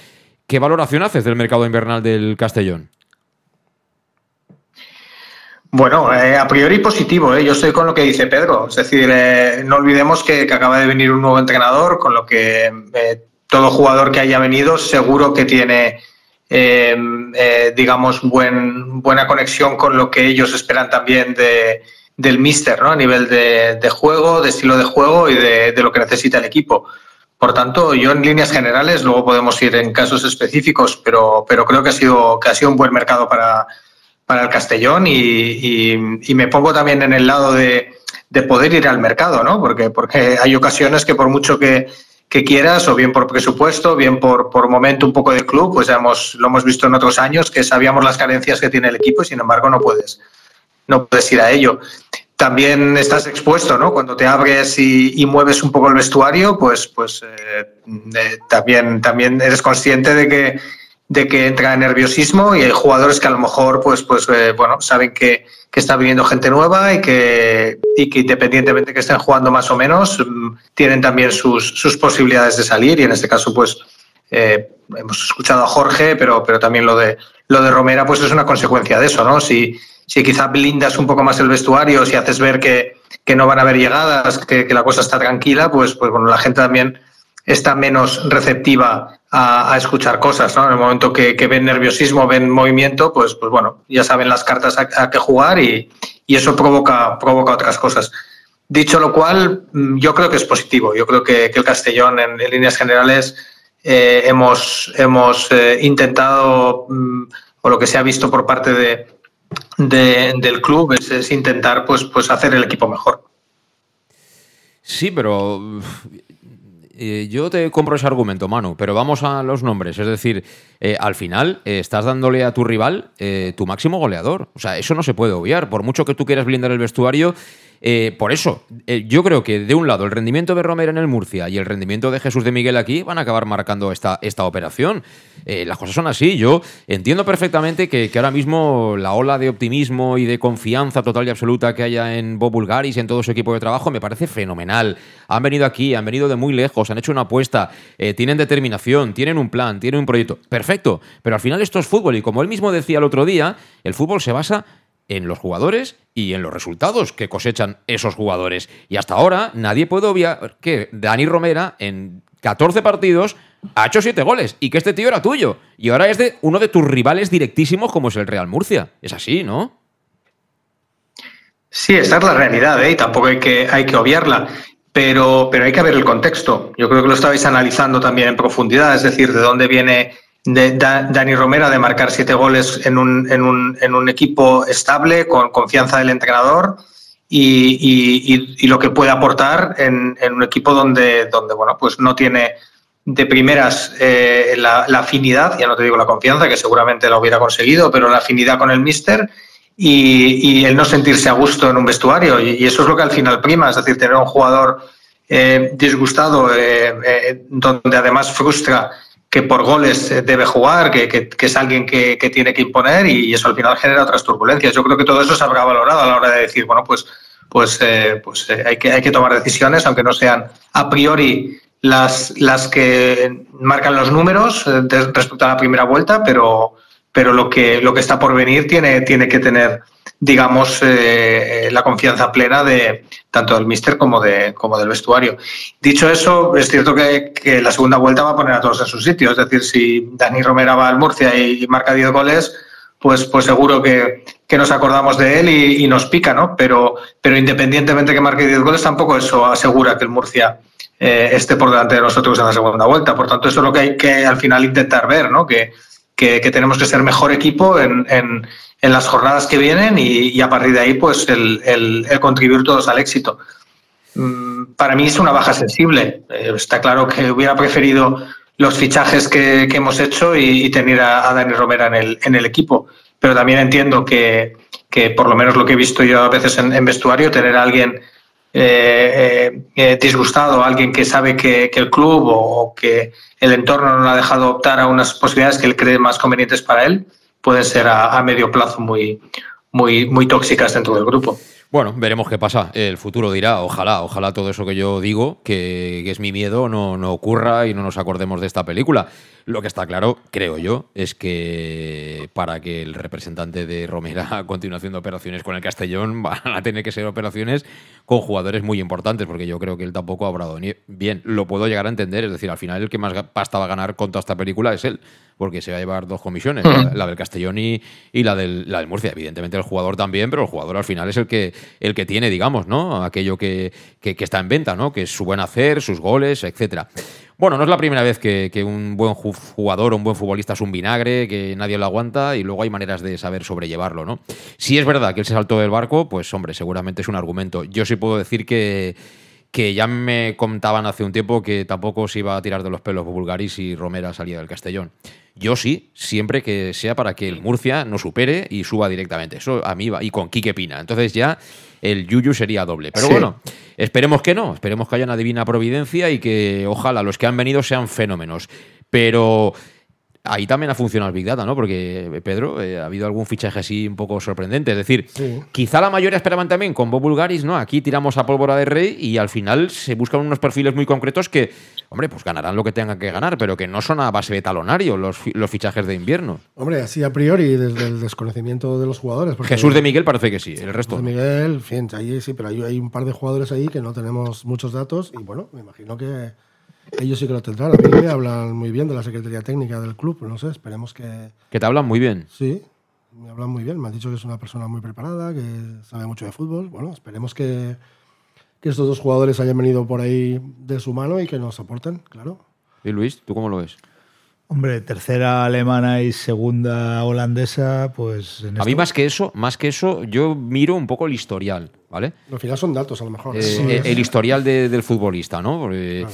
¿qué valoración haces del mercado invernal del Castellón? Bueno, eh, a priori positivo, ¿eh? yo estoy con lo que dice Pedro. Es decir, eh, no olvidemos que, acaba de venir un nuevo entrenador, con lo que eh, todo jugador que haya venido seguro que tiene, eh, eh, digamos, buen, buena conexión con lo que ellos esperan también de, del míster, ¿no? A nivel de, de juego, de estilo de juego y de, de lo que necesita el equipo. Por tanto, yo en líneas generales, luego podemos ir en casos específicos, pero, pero creo que ha sido, que ha sido un buen mercado para, para el Castellón y, y- y me pongo también en el lado de, de poder ir al mercado, ¿no? Porque, porque hay ocasiones que por mucho que, que quieras, o bien por presupuesto, bien por, por momento un poco de club, pues ya hemos, lo hemos visto en otros años, que sabíamos las carencias que tiene el equipo y sin embargo no puedes, no puedes ir a ello. También estás expuesto, ¿no? Cuando te abres y, mueves un poco el vestuario, pues, pues eh, eh, también, también eres consciente de que, de que entra nerviosismo y hay jugadores que a lo mejor, pues, pues eh, bueno, saben que, que está viniendo gente nueva y que, y que independientemente que estén jugando más o menos, mm, tienen también sus, sus posibilidades de salir y en este caso pues eh, hemos escuchado a Jorge, pero, pero también lo de, lo de Romera pues es una consecuencia de eso, ¿no? Si, si quizá blindas un poco más el vestuario, si haces ver que, que no van a haber llegadas, que, que, la cosa está tranquila, pues, pues bueno, la gente también está menos receptiva a, escuchar cosas, ¿no? En el momento que, ven nerviosismo, ven movimiento, pues, pues bueno, ya saben las cartas a, qué jugar y, eso provoca, provoca otras cosas. Dicho lo cual, mm, yo creo que es positivo. Yo creo que, el Castellón, en, líneas generales, eh, hemos, hemos eh, intentado, mm, o lo que se ha visto por parte de, del club, es, intentar pues, pues hacer el equipo mejor. Sí, pero eh, yo te compro ese argumento, Manu, pero vamos a los nombres. Es decir, eh, al final eh, estás dándole a tu rival tu máximo goleador. O sea, eso no se puede obviar. Por mucho que tú quieras blindar el vestuario, eh, por eso, eh, yo creo que de un lado el rendimiento de Romero en el Murcia y el rendimiento de Jesús de Miguel aquí van a acabar marcando esta, esta operación. Eh, las cosas son así. Yo entiendo perfectamente que, ahora mismo la ola de optimismo y de confianza total y absoluta que haya en Bob Bulgaris y en todo su equipo de trabajo me parece fenomenal. Han venido aquí, han venido de muy lejos, han hecho una apuesta, tienen determinación, tienen un plan, tienen un proyecto. Perfecto, pero al final esto es fútbol y como él mismo decía el otro día, el fútbol se basa en los jugadores y en los resultados que cosechan esos jugadores. Y hasta ahora nadie puede obviar que Dani Romera en 14 partidos ha hecho 7 goles y que este tío era tuyo. Y ahora es de uno de tus rivales directísimos como es el Real Murcia. Es así, ¿no? Sí, esa es la realidad, ¿eh? y tampoco hay que, hay que obviarla. Pero, pero hay que ver el contexto. Yo creo que lo estabais analizando también en profundidad, es decir, de dónde viene de Dani Romera de marcar siete goles en un, en un, en un equipo estable, con confianza del entrenador y, y, y lo que puede aportar en, un equipo donde, donde bueno, pues no tiene de primeras eh, la, la, afinidad, ya no te digo la confianza, que seguramente la hubiera conseguido, pero la afinidad con el míster y, y el no sentirse a gusto en un vestuario. Y, eso es lo que al final prima, es decir, tener un jugador eh, disgustado, eh, eh donde además frustra que por goles eh, debe jugar, que, que, es alguien que, que, tiene que imponer y eso al final genera otras turbulencias. Yo creo que todo eso se habrá valorado a la hora de decir, bueno, pues, pues, eh, pues eh, hay, que, hay que tomar decisiones, aunque no sean a priori las, las que marcan los números respecto a la primera vuelta, pero, pero lo, que, lo que está por venir tiene, tiene que tener digamos, eh, la confianza plena de tanto del míster como, de, como del vestuario. Dicho eso, es cierto que, que, la segunda vuelta va a poner a todos en su sitio. Es decir, si Dani Romera va al Murcia y, marca 10 goles, pues, pues seguro que, que nos acordamos de él y, y, nos pica, ¿no? Pero, pero independientemente que marque 10 goles, tampoco eso asegura que el Murcia eh, esté por delante de nosotros en la segunda vuelta. Por tanto, eso es lo que hay que al final intentar ver, ¿no? Que, que, tenemos que ser mejor equipo en, en en las jornadas que vienen y, a partir de ahí pues el, el, contribuir todos al éxito. Mm, para mí es una baja sensible. Eh, está claro que hubiera preferido los fichajes que, hemos hecho y, tener a, Dani Romera en el, en el equipo. Pero también entiendo que, que, por lo menos lo que he visto yo a veces en, vestuario, tener a alguien eh, eh, disgustado, alguien que sabe que, el club o que el entorno no ha dejado optar a unas posibilidades que él cree más convenientes para él, pueden ser a, medio plazo muy, muy, muy tóxicas dentro del grupo. Bueno, veremos qué pasa. El futuro dirá, ojalá, ojalá todo eso que yo digo, que, es mi miedo, no, no, ocurra y no nos acordemos de esta película. Lo que está claro, creo yo, es que para que el representante de Romera continúe haciendo operaciones con el Castellón, van a tener que ser operaciones con jugadores muy importantes, porque yo creo que él tampoco ha obrado bien. Lo puedo llegar a entender, es decir, al final el que más pasta va a ganar con toda esta película es él, porque se va a llevar dos comisiones, la, del Castellón y, la, del, la del Murcia. Evidentemente el jugador también, pero el jugador al final es el que, el que tiene, digamos, ¿no? Aquello que, que, que está en venta, ¿no? Que es su buen hacer, sus goles, etcétera. Bueno, no es la primera vez que, un buen jugador o un buen futbolista es un vinagre, que nadie lo aguanta y luego hay maneras de saber sobrellevarlo, ¿no? Si es verdad que él se saltó del barco, pues hombre, seguramente es un argumento. Yo sí puedo decir que, que ya me contaban hace un tiempo que tampoco se iba a tirar de los pelos Bulgaris y Romera salía del Castellón. Yo sí, siempre que sea para que el Murcia no supere y suba directamente. Eso a mí va. Y con Quique Pina. Entonces ya el Yuyu sería doble. Pero Sí. bueno, esperemos que no. Esperemos que haya una divina providencia y que ojalá los que han venido sean fenómenos. Pero ahí también ha funcionado el Big Data, ¿no? Porque, Pedro, eh, ha habido algún fichaje así un poco sorprendente. Es decir, quizá la mayoría esperaban también con Bob Bulgaris, ¿no? Aquí tiramos a pólvora de rey y al final se buscan unos perfiles muy concretos que, hombre, pues ganarán lo que tengan que ganar, pero que no son a base de talonario los, los fichajes de invierno. Hombre, así a priori, desde el desconocimiento de los jugadores. porque- Jesús de Miguel parece que sí, el resto. De no. Miguel, en fin, ahí sí, pero hay, hay un par de jugadores ahí que no tenemos muchos datos y bueno, me imagino que ellos sí que lo tendrán. A mí me hablan muy bien de la Secretaría Técnica del club, no sé, esperemos que Que te hablan muy bien. sí, me hablan muy bien. Me han dicho que es una persona muy preparada, que sabe mucho de fútbol. Bueno, esperemos que, que estos dos jugadores hayan venido por ahí de su mano y que nos aporten, claro. ¿Y Luis, tú cómo lo ves? Hombre, tercera alemana y segunda holandesa, pues en A mí más que eso, más que eso, yo miro un poco el historial, ¿vale? Al final son datos, a lo mejor. Eh, Sí. el historial de- del futbolista, ¿no? Porque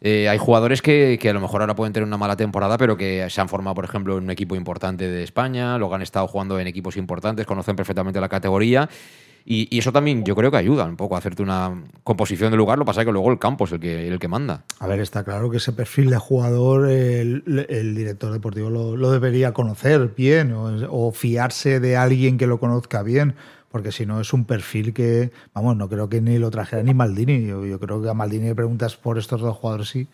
eh, hay jugadores que, que a lo mejor ahora pueden tener una mala temporada, pero que se han formado, por ejemplo, en un equipo importante de España, luego han estado jugando en equipos importantes, conocen perfectamente la categoría. Y, y eso también yo creo que ayuda un poco a hacerte una composición de lugar. Lo que pasa es que luego el campo es el que, el que manda. A ver, está claro que ese perfil de jugador el, el director deportivo lo, lo debería conocer bien o, o fiarse de alguien que lo conozca bien, porque si no es un perfil que, vamos, no creo que ni lo trajera ni Maldini. Yo, yo creo que a Maldini le preguntas por estos dos jugadores, sí,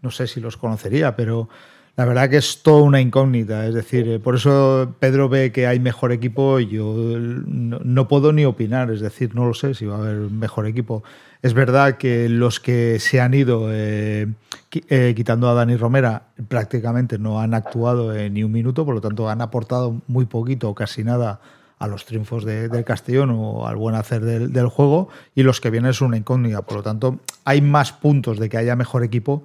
no sé si los conocería, pero la verdad que es toda una incógnita. Es decir, eh, por eso Pedro ve que hay mejor equipo y yo no, puedo ni opinar. Es decir, no lo sé si va a haber mejor equipo. Es verdad que los que se han ido eh, eh, quitando a Dani Romera prácticamente no han actuado ni un minuto, por lo tanto han aportado muy poquito o casi nada a los triunfos de- del Castellón o al buen hacer del, del juego y los que vienen es una incógnita. Por lo tanto, hay más puntos de que haya mejor equipo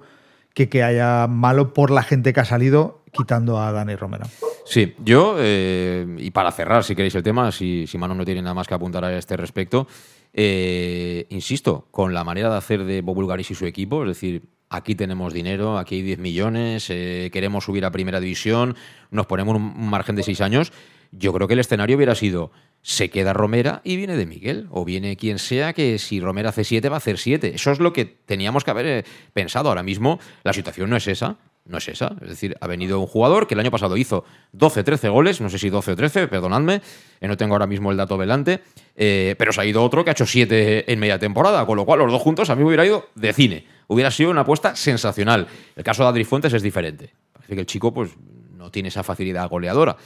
que que haya malo por la gente que ha salido quitando a Dani Romero. Sí, yo, eh, y para cerrar, si queréis el tema, si, si Manu no tiene nada más que apuntar a este respecto, eh, insisto, con la manera de hacer de Bob Bulgaris y su equipo, es decir, aquí tenemos dinero, aquí hay 10 millones, eh, queremos subir a primera división, nos ponemos un, un margen de 6 años, yo creo que el escenario hubiera sido, se queda Romera y viene de Miguel, o viene quien sea que si Romera hace 7 va a hacer 7. Eso es lo que teníamos que haber eh, pensado. Ahora mismo la situación no es esa. No es esa. Es decir, ha venido un jugador que el año pasado hizo 12, 13 goles, no sé si 12 o 13, perdonadme, eh, no tengo ahora mismo el dato delante, eh, pero se ha ido otro que ha hecho 7 en media temporada, con lo cual los dos juntos a mí me hubiera ido de cine. Hubiera sido una apuesta sensacional. El caso de Adri Fuentes es diferente. Parece que el chico pues, no tiene esa facilidad goleadora.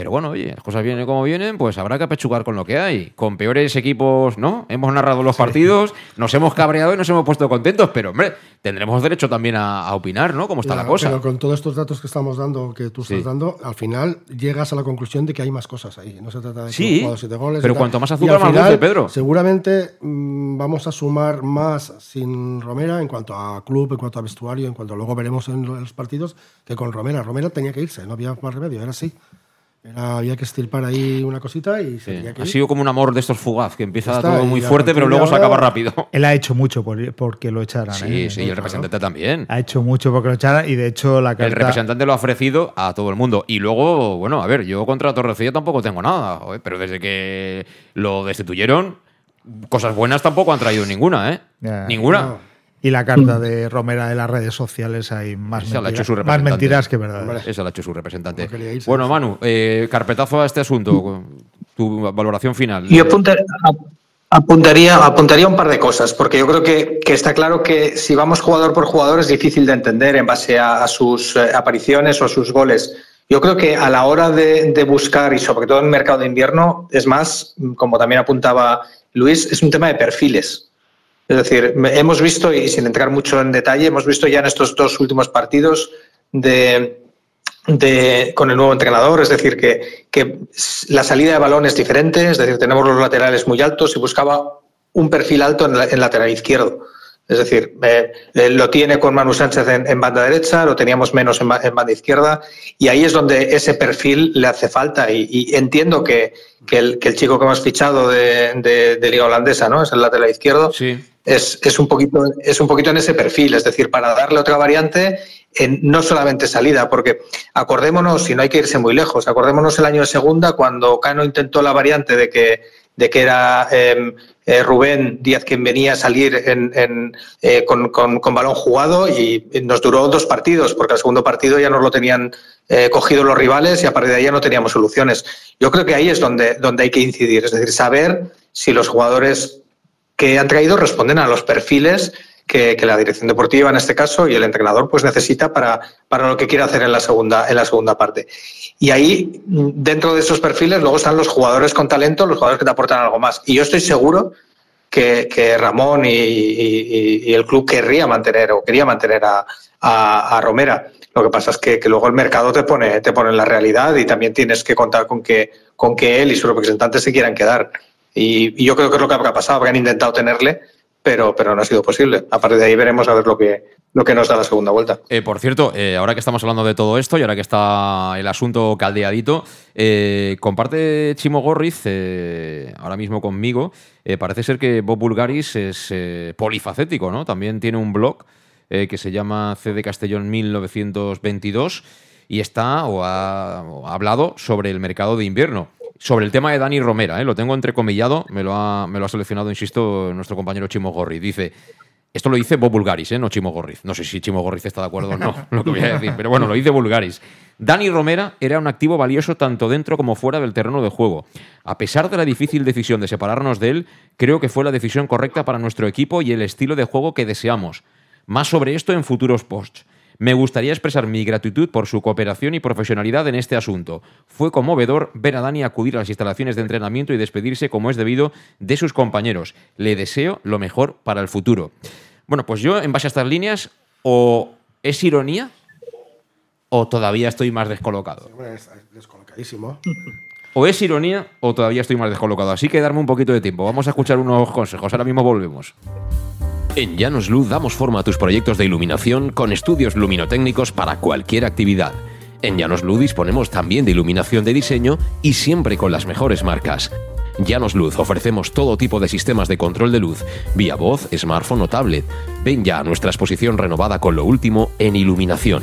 Pero bueno, oye, las cosas vienen como vienen, pues habrá que apechugar con lo que hay. Con peores equipos, ¿no? Hemos narrado los partidos, nos hemos cabreado y nos hemos puesto contentos, pero hombre, tendremos derecho también a, a opinar, ¿no? Cómo está la cosa. Pero con todos estos datos que estamos dando, que tú estás Sí. dando, al final llegas a la conclusión de que hay más cosas ahí. No se trata de que Sí, jugado siete goles. pero cuanto más azúcar, al más dulce, Pedro. Seguramente mm, vamos a sumar más sin Romera en cuanto a club, en cuanto a vestuario, en cuanto luego veremos en los partidos, que con Romera. Romera tenía que irse, no había más remedio, era así. Era, había que estilpar ahí una cosita y se Sí, tenía que Ha sido como un amor de estos fugaz, que empieza Está, todo muy fuerte, pero luego se acaba rápido. Él ha hecho mucho por, porque lo echaran. Sí, ¿eh? sí, y el representante también. Ha hecho mucho porque lo echaran y de hecho la carta... El representante lo ha ofrecido a todo el mundo. Y luego, bueno, a ver, yo contra Torrecilla tampoco tengo nada, pero desde que lo destituyeron, cosas buenas tampoco han traído ninguna, ¿eh? Ninguna. Y la carta de Romera de las redes sociales hay más, Esa la ha hecho mentiras, su más representante. mentiras que verdades. Esa la ha hecho su representante. Bueno, Manu, eh, carpetazo a este asunto. Tu valoración final. Yo apunta- ap- apuntaría, apuntaría un par de cosas, porque yo creo que, que está claro que si vamos jugador por jugador es difícil de entender en base a, a sus eh, apariciones o a sus goles. Yo creo que a la hora de, de buscar, y sobre todo en el mercado de invierno, es más, como también apuntaba Luis, es un tema de perfiles. Es decir, hemos visto, y sin entrar mucho en detalle, hemos visto ya en estos dos últimos partidos de, con el nuevo entrenador, es decir, que, la salida de balón es diferente, es decir, tenemos los laterales muy altos y buscaba un perfil alto en, la- lateral izquierdo. Es decir, eh, eh, lo tiene con Manu Sánchez en, banda derecha, lo teníamos menos en, en banda izquierda, y ahí es donde ese perfil le hace falta. Y, entiendo que, el, chico que hemos fichado de Liga Holandesa, ¿no? Es el lateral izquierdo. Sí. Es, es, un poquito, es un poquito en ese perfil, es decir, para darle otra variante no solamente salida, porque acordémonos, y no hay que irse muy lejos, acordémonos el año de segunda cuando Cano intentó la variante de que, de que era em, eh, Rubén Díaz quien venía a salir eh, con, con, balón jugado y nos duró dos partidos, porque el segundo partido ya nos lo tenían eh, cogido los rivales y a partir de ahí ya no teníamos soluciones. Yo creo que ahí es donde, donde hay que incidir, es decir, saber si los jugadores que han traído responden a los perfiles que, la dirección deportiva en este caso y el entrenador pues necesita para, para lo que quiere hacer en la segunda en la segunda parte. Y ahí dentro de esos perfiles luego están los jugadores con talento, los jugadores que te aportan algo más. Y yo estoy seguro que, Ramón y, el club querría mantener o quería mantener a, a, Romera. Lo que pasa es que, que, luego el mercado te pone, te pone en la realidad y también tienes que contar con que, con que él y sus representantes se quieran quedar. Y, yo creo que es lo que ha pasado, han intentado tenerle, pero, pero no ha sido posible. A partir de ahí veremos a ver lo que, lo que nos da la segunda vuelta. Eh, por cierto, eh, ahora que estamos hablando de todo esto y ahora que está el asunto caldeadito, eh, comparte Chimo Gorriz ahora mismo conmigo. parece ser que Bob Bulgaris es polifacético, ¿no? También tiene un blog que se llama CD Castellón 1922 y está o ha hablado sobre el mercado de invierno sobre el tema de Dani Romera, ¿eh? lo tengo entrecomillado, me lo, ha, me lo ha seleccionado, insisto, nuestro compañero Chimo Gorriz. Dice, esto lo dice Bob Bulgaris, ¿eh? no Chimo Gorriz. No sé si Chimo Gorriz está de acuerdo o no, lo que voy a decir, pero bueno, lo dice Bulgaris. Dani Romera era un activo valioso tanto dentro como fuera del terreno de juego. A pesar de la difícil decisión de separarnos de él, creo que fue la decisión correcta para nuestro equipo y el estilo de juego que deseamos. Más sobre esto en futuros posts. Me gustaría expresar mi gratitud por su cooperación y profesionalidad en este asunto. Fue conmovedor ver a Dani acudir a las instalaciones de entrenamiento y despedirse como es debido de sus compañeros. Le deseo lo mejor para el futuro. Bueno, pues yo, en base a estas líneas, o es ironía o todavía estoy más descolocado. descolocadísimo. O es ironía o todavía estoy más descolocado. Así que darme un poquito de tiempo. Vamos a escuchar unos consejos. Ahora mismo volvemos. En Llanos Luz damos forma a tus proyectos de iluminación con estudios luminotécnicos para cualquier actividad. En Llanos Luz disponemos también de iluminación de diseño y siempre con las mejores marcas. Llanos Luz ofrecemos todo tipo de sistemas de control de luz, vía voz, smartphone o tablet. Ven ya a nuestra exposición renovada con lo último en iluminación.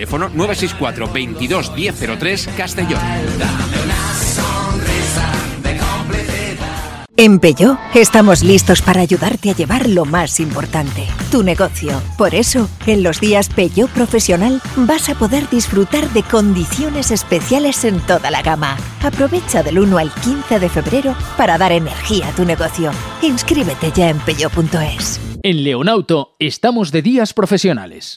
teléfono 964 22 1003 Castellón. En Peugeot estamos listos para ayudarte a llevar lo más importante, tu negocio. Por eso, en los días Peugeot Profesional vas a poder disfrutar de condiciones especiales en toda la gama. Aprovecha del 1 al 15 de febrero para dar energía a tu negocio. Inscríbete ya en peugeot.es. En Leonauto estamos de días profesionales.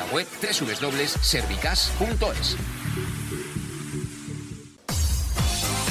la web www.servicas.es.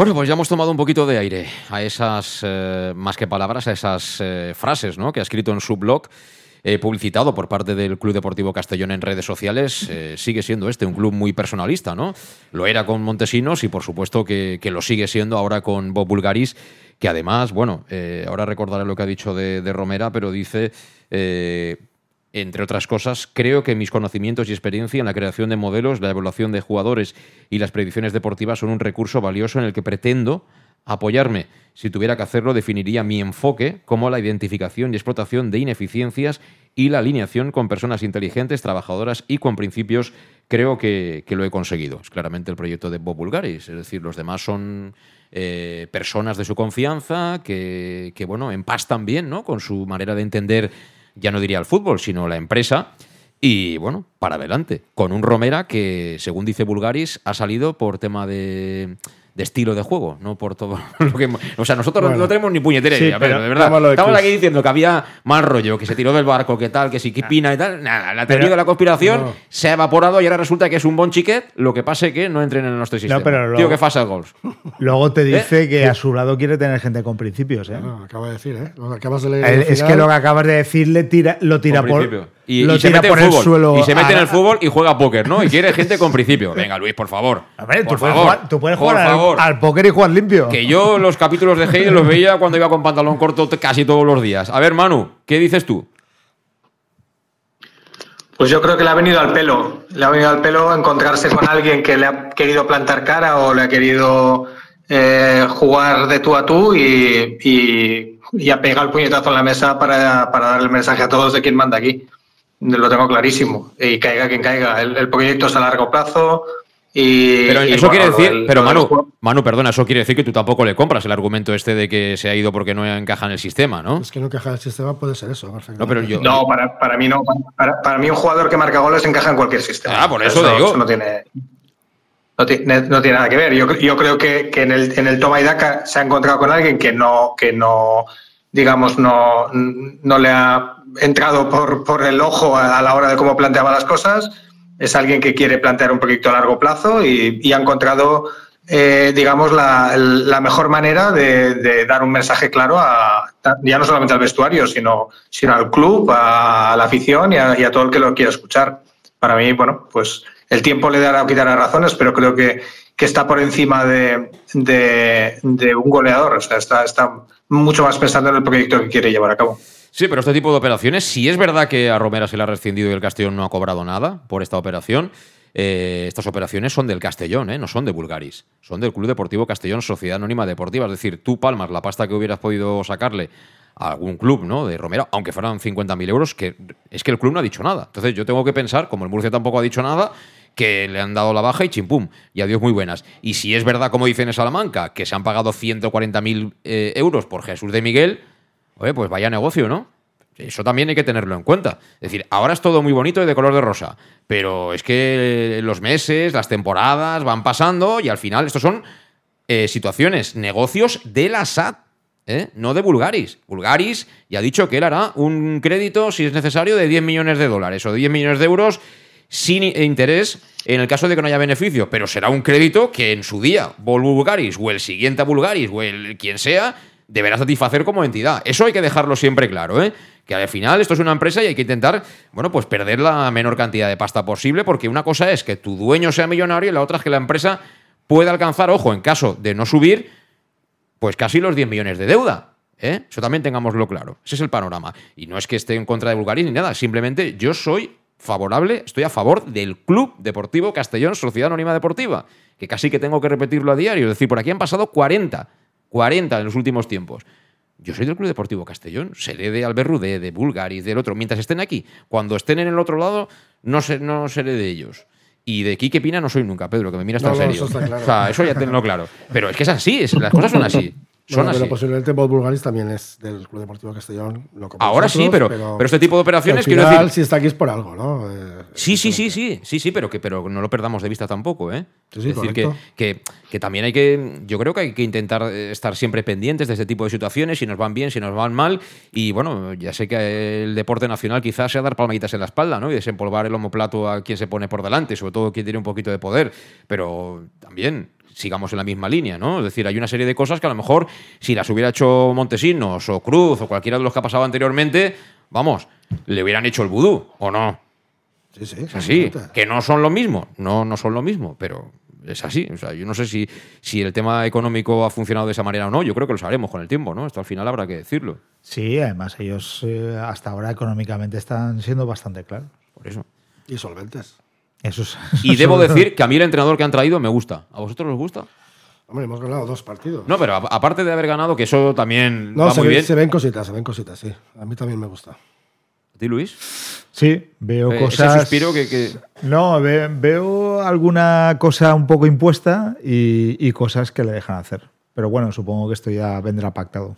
Bueno, pues ya hemos tomado un poquito de aire a esas, eh, más que palabras, a esas eh, frases ¿no? que ha escrito en su blog, eh, publicitado por parte del Club Deportivo Castellón en redes sociales. Sigue siendo este un club muy personalista, ¿no? Lo era con Montesinos y por supuesto que, lo sigue siendo ahora con Bob Bulgaris, que además, bueno, ahora recordaré lo que ha dicho de Romera, pero dice... entre otras cosas, creo que mis conocimientos y experiencia en la creación de modelos, la evaluación de jugadores y las predicciones deportivas son un recurso valioso en el que pretendo apoyarme. Si tuviera que hacerlo, definiría mi enfoque como la identificación y explotación de ineficiencias y la alineación con personas inteligentes, trabajadoras y con principios. Creo que, que lo he conseguido. Es claramente el proyecto de Bob Bulgaris. Es decir, los demás son eh, personas de su confianza que, que, bueno, empastan bien ¿no? con su manera de entender ya no diría el fútbol, sino la empresa. Y bueno, para adelante, con un Romera que, según dice Bulgaris, ha salido por tema de, de estilo de juego, no por todo lo que. O sea, nosotros Bueno. no tenemos ni puñetera Sí, idea, pero, pero de verdad. estamos de aquí diciendo que había mal rollo, que se tiró del barco, que tal, que si que pina y tal. Nada, la teoría Pero- de la conspiración No. se ha evaporado y ahora resulta que es un bon chiquet, lo que pase que no entren en nuestro sistema. pero Tío, luego- que fast goals. Luego te dice ¿Eh? que a su lado quiere tener gente con principios. ¿eh? No, acaba de decir, ¿eh? Lo acabas de leer. El- es que lo que acabas de decir le tira, lo tira por, principio. Y, lo y se mete por en el fútbol. suelo. Y se mete en a- el fútbol y juega póker, ¿no? Y quiere gente con principio. Venga, Luis, por favor. A ver, por tú puedes, favor. jugar, tú puedes por jugar al- favor. al, póker y jugar limpio. Que yo los capítulos de Hegel los veía cuando iba con pantalón corto casi todos los días. A ver, Manu, ¿qué dices tú? Pues yo creo que le ha venido al pelo. Le ha venido al pelo encontrarse con alguien que le ha querido plantar cara o le ha querido eh, jugar de tú a tú y, y, y ha pegado el puñetazo en la mesa para, para dar el mensaje a todos de quién manda aquí. Lo tengo clarísimo. Y caiga quien caiga. El, el proyecto es a largo plazo. Y, Pero y eso bueno, quiere decir, pero Manu, Manu, perdona, eso quiere decir que tú tampoco le compras el argumento este de que se ha ido porque no encaja en el sistema, ¿no? Es que no encaja el sistema, puede ser eso. No, pero yo. No, para, para mí no. Para, para mí un jugador que marca goles encaja en cualquier sistema. Ah, por eso digo. no tiene, no, ti- ne- no tiene nada que ver. Yo, yo creo que, que en, el, en el toma y daca se ha encontrado con alguien que no, que no digamos, no, no le ha entrado por, por el ojo a, la hora de cómo planteaba las cosas. Es alguien que quiere plantear un proyecto a largo plazo y, ha encontrado, eh, digamos, la, mejor manera de, dar un mensaje claro a ya no solamente al vestuario, sino, sino al club, a, la afición y a, y a todo el que lo quiera escuchar. Para mí, bueno, pues el tiempo le dará o quitará razones, pero creo que, que está por encima de, de, de un goleador. O sea, está, está mucho más pensando en el proyecto que quiere llevar a cabo. Sí, pero este tipo de operaciones, si es verdad que a Romera se le ha rescindido y el Castellón no ha cobrado nada por esta operación, eh, estas operaciones son del Castellón, ¿eh? no son de Bulgaris. Son del Club Deportivo Castellón Sociedad Anónima Deportiva. Es decir, tú palmas la pasta que hubieras podido sacarle a algún club ¿no? de Romero, aunque fueran 50.000 euros, que es que el club no ha dicho nada. Entonces yo tengo que pensar, como el Murcia tampoco ha dicho nada, que le han dado la baja y chimpum, y adiós muy buenas. Y si es verdad, como dicen en Salamanca, que se han pagado 140.000 eh, euros por Jesús de Miguel, oye, pues vaya negocio, ¿no? Eso también hay que tenerlo en cuenta. Es decir, ahora es todo muy bonito y de color de rosa, pero es que los meses, las temporadas van pasando y al final estos son eh, situaciones, negocios de la SAT, ¿eh? no de Bulgaris. Bulgaris ya ha dicho que él hará un crédito, si es necesario, de 10 millones de dólares o de 10 millones de euros sin interés en el caso de que no haya beneficio, pero será un crédito que en su día Volvo Bulgaris o el siguiente a Bulgaris o el quien sea deberá satisfacer como entidad. Eso hay que dejarlo siempre claro, ¿eh? Que al final esto es una empresa y hay que intentar, bueno, pues perder la menor cantidad de pasta posible, porque una cosa es que tu dueño sea millonario y la otra es que la empresa pueda alcanzar, ojo, en caso de no subir, pues casi los 10 millones de deuda. ¿eh? Eso también tengámoslo claro. Ese es el panorama. Y no es que esté en contra de Bulgaris ni nada, simplemente yo soy favorable, estoy a favor del Club Deportivo Castellón Sociedad Anónima Deportiva, que casi que tengo que repetirlo a diario. Es decir, por aquí han pasado 40, 40 en los últimos tiempos. Yo soy del Club Deportivo Castellón, seré de Albert Rudé, de Bulgaris, del otro. Mientras estén aquí, cuando estén en el otro lado, no, sé, no seré de ellos. Y de Quique Pina no soy nunca, Pedro, que me miras tan No, no, serio. eso está claro. O sea, eso ya tenlo claro. Pero es que es así, es- las cosas son así. Son Bueno, así. pero posiblemente Bob Bulgaris también es del Club Deportivo Castellón. lo Ahora sí, pero, pero, este tipo de operaciones, al quiero final, decir. si está aquí es por algo, ¿no? Eh, Sí, sí, sí, sí, sí, sí, pero que pero no lo perdamos de vista tampoco, ¿eh? Sí, sí, es decir, que, que, que también hay que, yo creo que hay que intentar estar siempre pendientes de este tipo de situaciones, si nos van bien, si nos van mal, y bueno, ya sé que el deporte nacional quizás sea dar palmaditas en la espalda, ¿no? Y desempolvar el homoplato a quien se pone por delante, sobre todo quien tiene un poquito de poder, pero también sigamos en la misma línea, ¿no? Es decir, hay una serie de cosas que a lo mejor si las hubiera hecho Montesinos o Cruz o cualquiera de los que ha pasado anteriormente, vamos, le hubieran hecho el vudú, ¿o no? Sí, sí. Es así, que no son lo mismo, no, no son lo mismo, pero es así. O sea, yo no sé si, si el tema económico ha funcionado de esa manera o no, yo creo que lo sabremos con el tiempo, ¿no? Esto al final habrá que decirlo, Sí, además ellos eh, hasta ahora económicamente están siendo bastante claros. por eso. Y solventes. Eso es- Y debo decir que a mí el entrenador que han traído me gusta. ¿A vosotros os gusta? Hombre, hemos ganado dos partidos. No, pero aparte de haber ganado, que eso también No, va se, muy ve- bien. se ven cositas, se ven cositas, sí. A mí también me gusta. ¿A ti, Luis? Sí, veo Eh, ese cosas. suspiro que- que- No, ve- veo alguna cosa un poco impuesta y, y cosas que le dejan hacer. Pero bueno, supongo que esto ya vendrá pactado.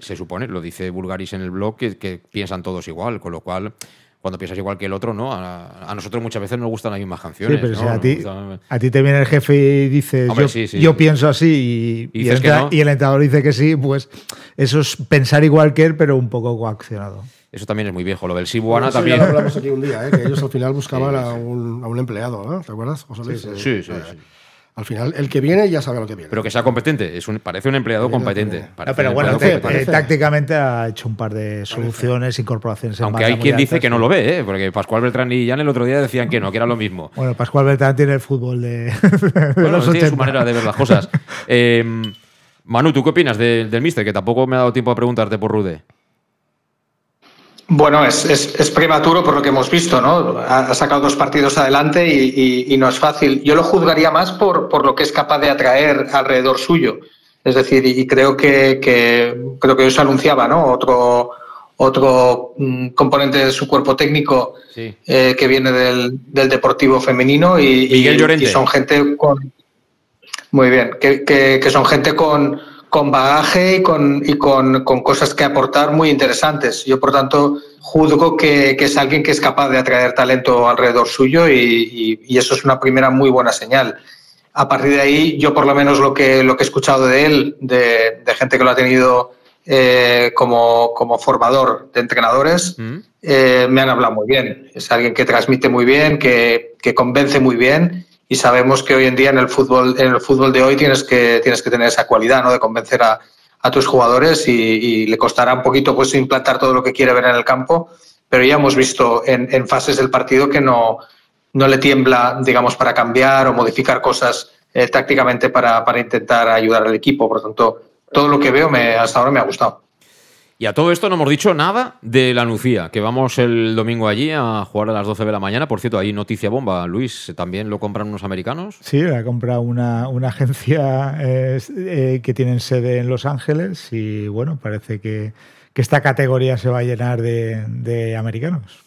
Se supone, lo dice Bulgaris en el blog, que, que piensan todos igual, con lo cual, cuando piensas igual que el otro, ¿no? A, nosotros muchas veces nos gustan las mismas canciones. Sí, pero si a, ti, a ti te viene el jefe y dices, yo, pienso así y, el, entrenador dice que sí, pues eso es pensar igual que él, pero un poco coaccionado. Eso también es muy viejo. Lo del Sibuana también. Ya lo hablamos aquí un día, ¿eh? que ellos al final buscaban a, un, a, un, empleado, ¿no? ¿Te acuerdas? sí, sí, sí, Al final, el que viene ya sabe lo que viene. Pero que sea competente. Es un, parece un empleado competente. pero bueno, eh, tácticamente ha hecho un par de soluciones, incorporaciones. Aunque hay quien dice que no lo ve, ¿eh? porque Pascual Beltrán y Jan el otro día decían que no, que era lo mismo. Bueno, Pascual Beltrán tiene el fútbol de. bueno, tiene su manera de ver las cosas. Em, Manu, ¿tú qué opinas del, del Mister? Que tampoco me ha dado tiempo a preguntarte por Rude. Bueno, es, es, prematuro por lo que hemos visto, ¿no? Ha, sacado dos partidos adelante y, no es fácil. Yo lo juzgaría más por, por, lo que es capaz de atraer alrededor suyo. Es decir, y, creo que, creo que eso anunciaba, ¿no? Otro otro mm, componente de su cuerpo técnico eh, que viene del, del, deportivo femenino y, y, son gente con muy bien, que, que son gente con con bagaje y, con, y con, con, cosas que aportar muy interesantes. Yo, por tanto, juzgo que, que, es alguien que es capaz de atraer talento alrededor suyo y, y, eso es una primera muy buena señal. A partir de ahí, yo por lo menos lo que, lo que he escuchado de él, de, de gente que lo ha tenido eh, como, como, formador de entrenadores, mm. eh, me han hablado muy bien. Es alguien que transmite muy bien, que, que convence muy bien y sabemos que hoy en día en el fútbol, en el fútbol de hoy tienes que, tienes que tener esa cualidad, ¿no? De convencer a, a tus jugadores y, le costará un poquito pues implantar todo lo que quiere ver en el campo, pero ya hemos visto en, en fases del partido que no, no le tiembla, digamos, para cambiar o modificar cosas eh, tácticamente para, para intentar ayudar al equipo. Por lo tanto, todo lo que veo me, hasta ahora me ha gustado. Y a todo esto no hemos dicho nada de la Nucía, que vamos el domingo allí a jugar a las 12 de la mañana. Por cierto, ahí noticia bomba, Luis, ¿también lo compran unos americanos? Sí, la ha comprado una, una agencia eh, que tienen sede en Los Ángeles y bueno, parece que, que esta categoría se va a llenar de, de americanos.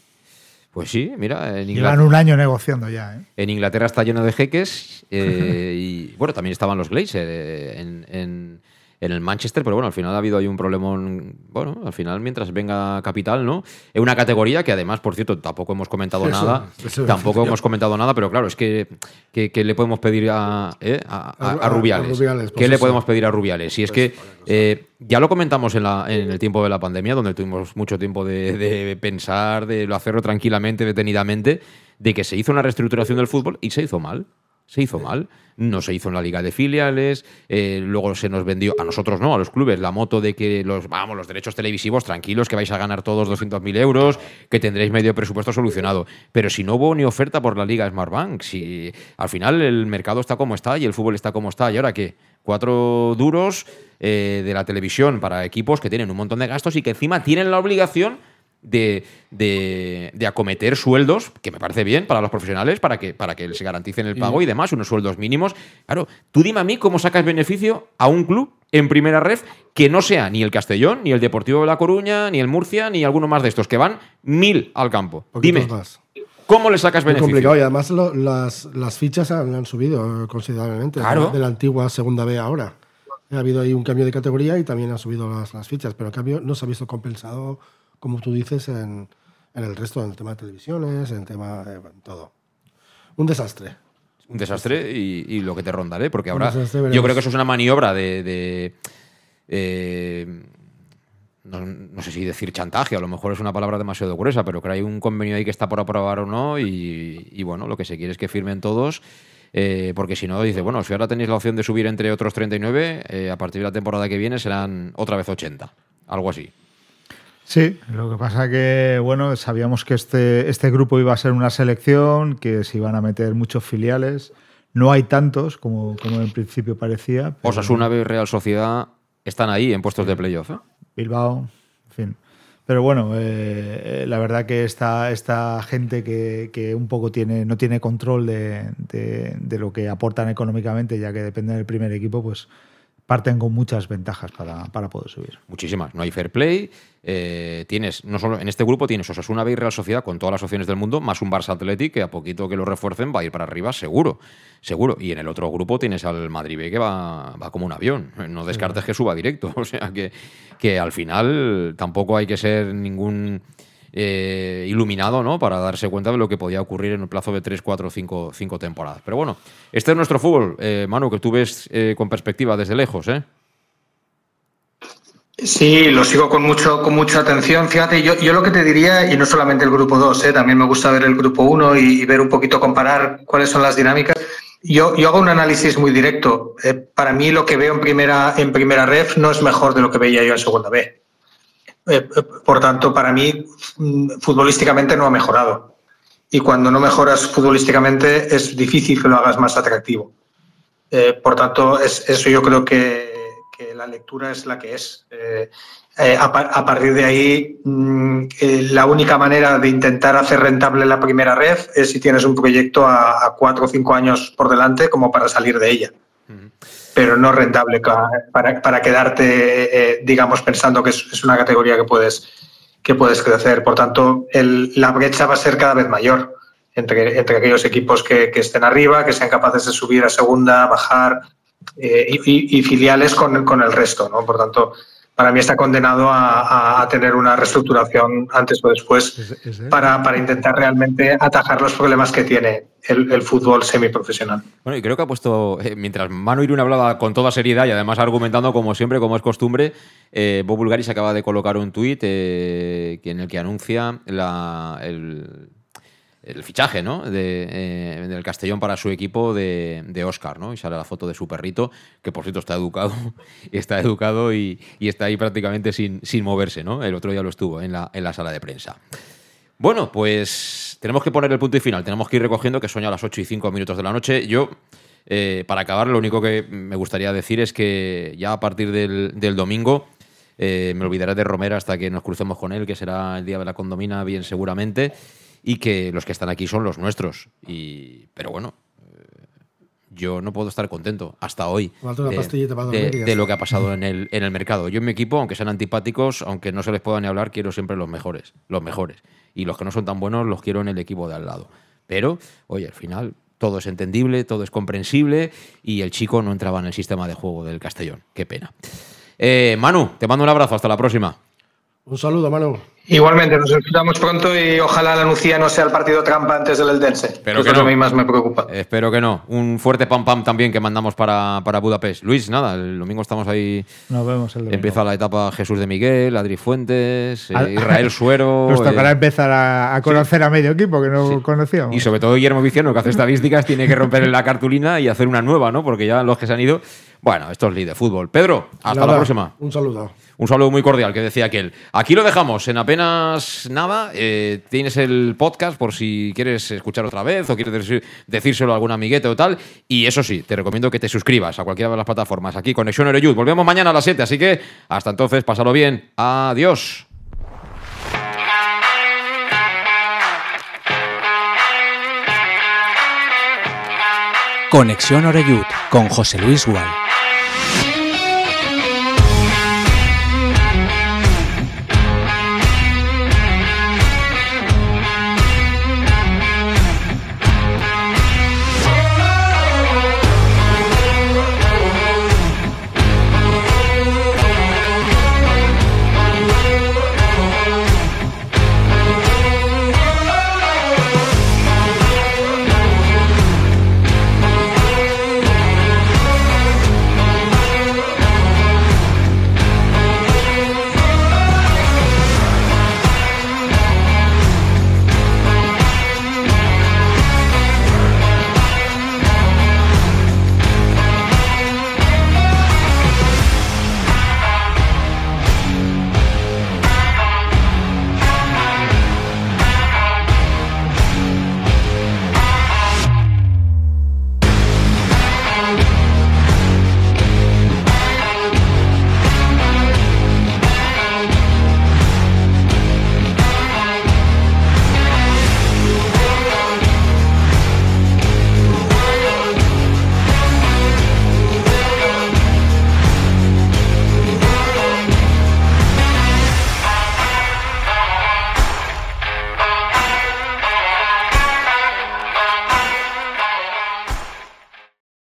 Pues sí, mira, en Inglaterra. Llevan un año negociando ya. ¿eh? En Inglaterra está lleno de jeques eh, y bueno, también estaban los Glazer en en el Manchester, pero bueno, al final ha habido ahí un problema, bueno, al final mientras venga capital, ¿no? Es una categoría que además, por cierto, tampoco hemos comentado nada, tampoco hemos comentado nada, pero claro, es que ¿qué le podemos pedir a, eh, a, Rubiales? ¿Qué pues le podemos pedir a Rubiales? Y es que eh, ya lo comentamos en, la, en, el tiempo de la pandemia, donde tuvimos mucho tiempo de, de pensar, de hacerlo tranquilamente, detenidamente, de que se hizo una reestructuración del fútbol y se hizo mal se hizo mal. No se hizo en la liga de filiales, eh, luego se nos vendió, a nosotros no, a los clubes, la moto de que los, vamos, los derechos televisivos, tranquilos, que vais a ganar todos 200.000 euros, que tendréis medio presupuesto solucionado. Pero si no hubo ni oferta por la liga Smartbank, si al final el mercado está como está y el fútbol está como está, ¿y ahora qué? Cuatro duros eh, de la televisión para equipos que tienen un montón de gastos y que encima tienen la obligación de, de, acometer sueldos, que me parece bien para los profesionales, para que, para que se garanticen el pago y demás, unos sueldos mínimos. Claro, tú dime a mí cómo sacas beneficio a un club en primera red que no sea ni el Castellón, ni el Deportivo de La Coruña, ni el Murcia, ni alguno más de estos, que van mil al campo. dime. ¿Cómo le sacas beneficio? complicado y además las, las, fichas han, subido considerablemente de la antigua segunda B ahora. Ha habido ahí un cambio de categoría y también han subido las, las fichas, pero el cambio no se ha visto compensado como tú dices, en, en el resto, en el tema de televisiones, en el tema de todo. Un desastre. Un desastre y, lo que te rondaré, porque ahora yo creo que eso es una maniobra de... Eh, no, sé si decir chantaje, a lo mejor es una palabra demasiado gruesa, pero que hay un convenio ahí que está por aprobar o no y, bueno, lo que se quiere es que firmen todos. Eh, porque si no, dice, bueno, si ahora tenéis la opción de subir entre otros 39, eh, a partir de la temporada que viene serán otra vez 80, algo así. Sí, lo que pasa que, bueno, sabíamos que este, este grupo iba a ser una selección, que se iban a meter muchos filiales. No hay tantos como, como en principio parecía. Pero... Osasuna y Real Sociedad están ahí en puestos de playoff. ¿eh? Bilbao, en fin. Pero bueno, eh, la verdad que esta, esta gente que, que, un poco tiene, no tiene control de, de, de, lo que aportan económicamente, ya que depende del primer equipo, pues parten con muchas ventajas para, para poder subir. Muchísimas. No hay fair play. Eh, tienes, no solo en este grupo tienes Osasuna B y Real Sociedad con todas las opciones del mundo, más un Barça Athletic que a poquito que lo refuercen va a ir para arriba, seguro. Seguro. Y en el otro grupo tienes al Madrid B que va, va como un avión. No descartes que suba directo. O sea que, que al final tampoco hay que ser ningún eh, iluminado, ¿no? Para darse cuenta de lo que podía ocurrir en un plazo de 3, 4, 5, 5 temporadas. Pero bueno, este es nuestro fútbol, eh, Manu, que tú ves eh, con perspectiva desde lejos, ¿eh? Sí, lo sigo con mucho con mucha atención. Fíjate, yo, yo lo que te diría, y no solamente el grupo 2, ¿eh? también me gusta ver el grupo 1 y, ver un poquito, comparar cuáles son las dinámicas. Yo, yo hago un análisis muy directo. Para mí lo que veo en primera, en primera ref no es mejor de lo que veía yo en segunda B. Eh, por tanto, para mí, mm, futbolísticamente no ha mejorado. Y cuando no mejoras futbolísticamente es difícil que lo hagas más atractivo. por tanto, es, eso yo creo que la lectura es la que es. Eh, eh, a, partir de ahí, mm, eh, la única manera de intentar hacer rentable la primera red es si tienes un proyecto a, cuatro o cinco años por delante como para salir de ella. Pero no rentable para, quedarte, digamos, pensando que es, una categoría que puedes, que puedes crecer. Por tanto, la brecha va a ser cada vez mayor entre, entre aquellos equipos que, que estén arriba, que sean capaces de subir a segunda, bajar, eh, y, filiales con, con, el resto, ¿no? Por tanto, para mí está condenado a, a tener una reestructuración antes o después para, para, intentar realmente atajar los problemas que tiene el, el, fútbol semiprofesional. Bueno, y creo que ha puesto, eh, mientras Manu Irún hablaba con toda seriedad y además argumentando como siempre, como es costumbre, eh, Bob Bulgaris acaba de colocar un tuit eh, en el que anuncia la, el el fichaje ¿no? eh, del Castellón para su equipo de, Oscar, ¿no? Y sale la foto de su perrito, que por cierto está educado, está educado y, está ahí prácticamente sin, sin, moverse, ¿no? El otro día lo estuvo en la, en la sala de prensa. Bueno, pues tenemos que poner el punto y final, tenemos que ir recogiendo que son ya las 8 y 5 minutos de la noche. Yo, eh, para acabar, lo único que me gustaría decir es que ya a partir del, del domingo eh, me olvidaré de Romero hasta que nos crucemos con él, que será el día de la condomina, bien seguramente y que los que están aquí son los nuestros. Y, pero bueno, eh, yo no puedo estar contento hasta hoy de, lo que ha pasado en el, en el mercado. Yo en mi equipo, aunque sean antipáticos, aunque no se les pueda ni hablar, quiero siempre los mejores, los mejores. Y los que no son tan buenos los quiero en el equipo de al lado. Pero, oye, al final todo es entendible, todo es comprensible y el chico no entraba en el sistema de juego del Castellón. Qué pena. Eh, Manu, te mando un abrazo, hasta la próxima. Un saludo, Manu. Igualmente, nos escuchamos pronto y ojalá la Nucía no sea el partido trampa antes del Eldense. Pero que, no. a mí más me preocupa. Espero que no. Un fuerte pam pam también que mandamos para, para Budapest. Luis, nada, el domingo estamos ahí. Nos vemos el domingo. Empieza la etapa Jesús de Miguel, Adri Fuentes, eh, Israel Suero. Nos tocará eh, empezar a, conocer a medio equipo que no conocíamos. Y sobre todo Guillermo Viciano, que hace estadísticas, tiene que romper la cartulina y hacer una nueva, ¿no? Porque ya los que se han ido. Bueno, esto es líder de fútbol. Pedro, hasta la próxima. Un saludo. Un saludo muy cordial que decía aquel. Aquí lo dejamos en apenas nada. Eh, tienes el podcast por si quieres escuchar otra vez o quieres decírselo a algún amiguete o tal. Y eso sí, te recomiendo que te suscribas a cualquiera de las plataformas. Aquí, Conexión Ereyud. Volvemos mañana a las 7, así que hasta entonces, pásalo bien. Adiós. Conexión Oreyud con José Luis Gual.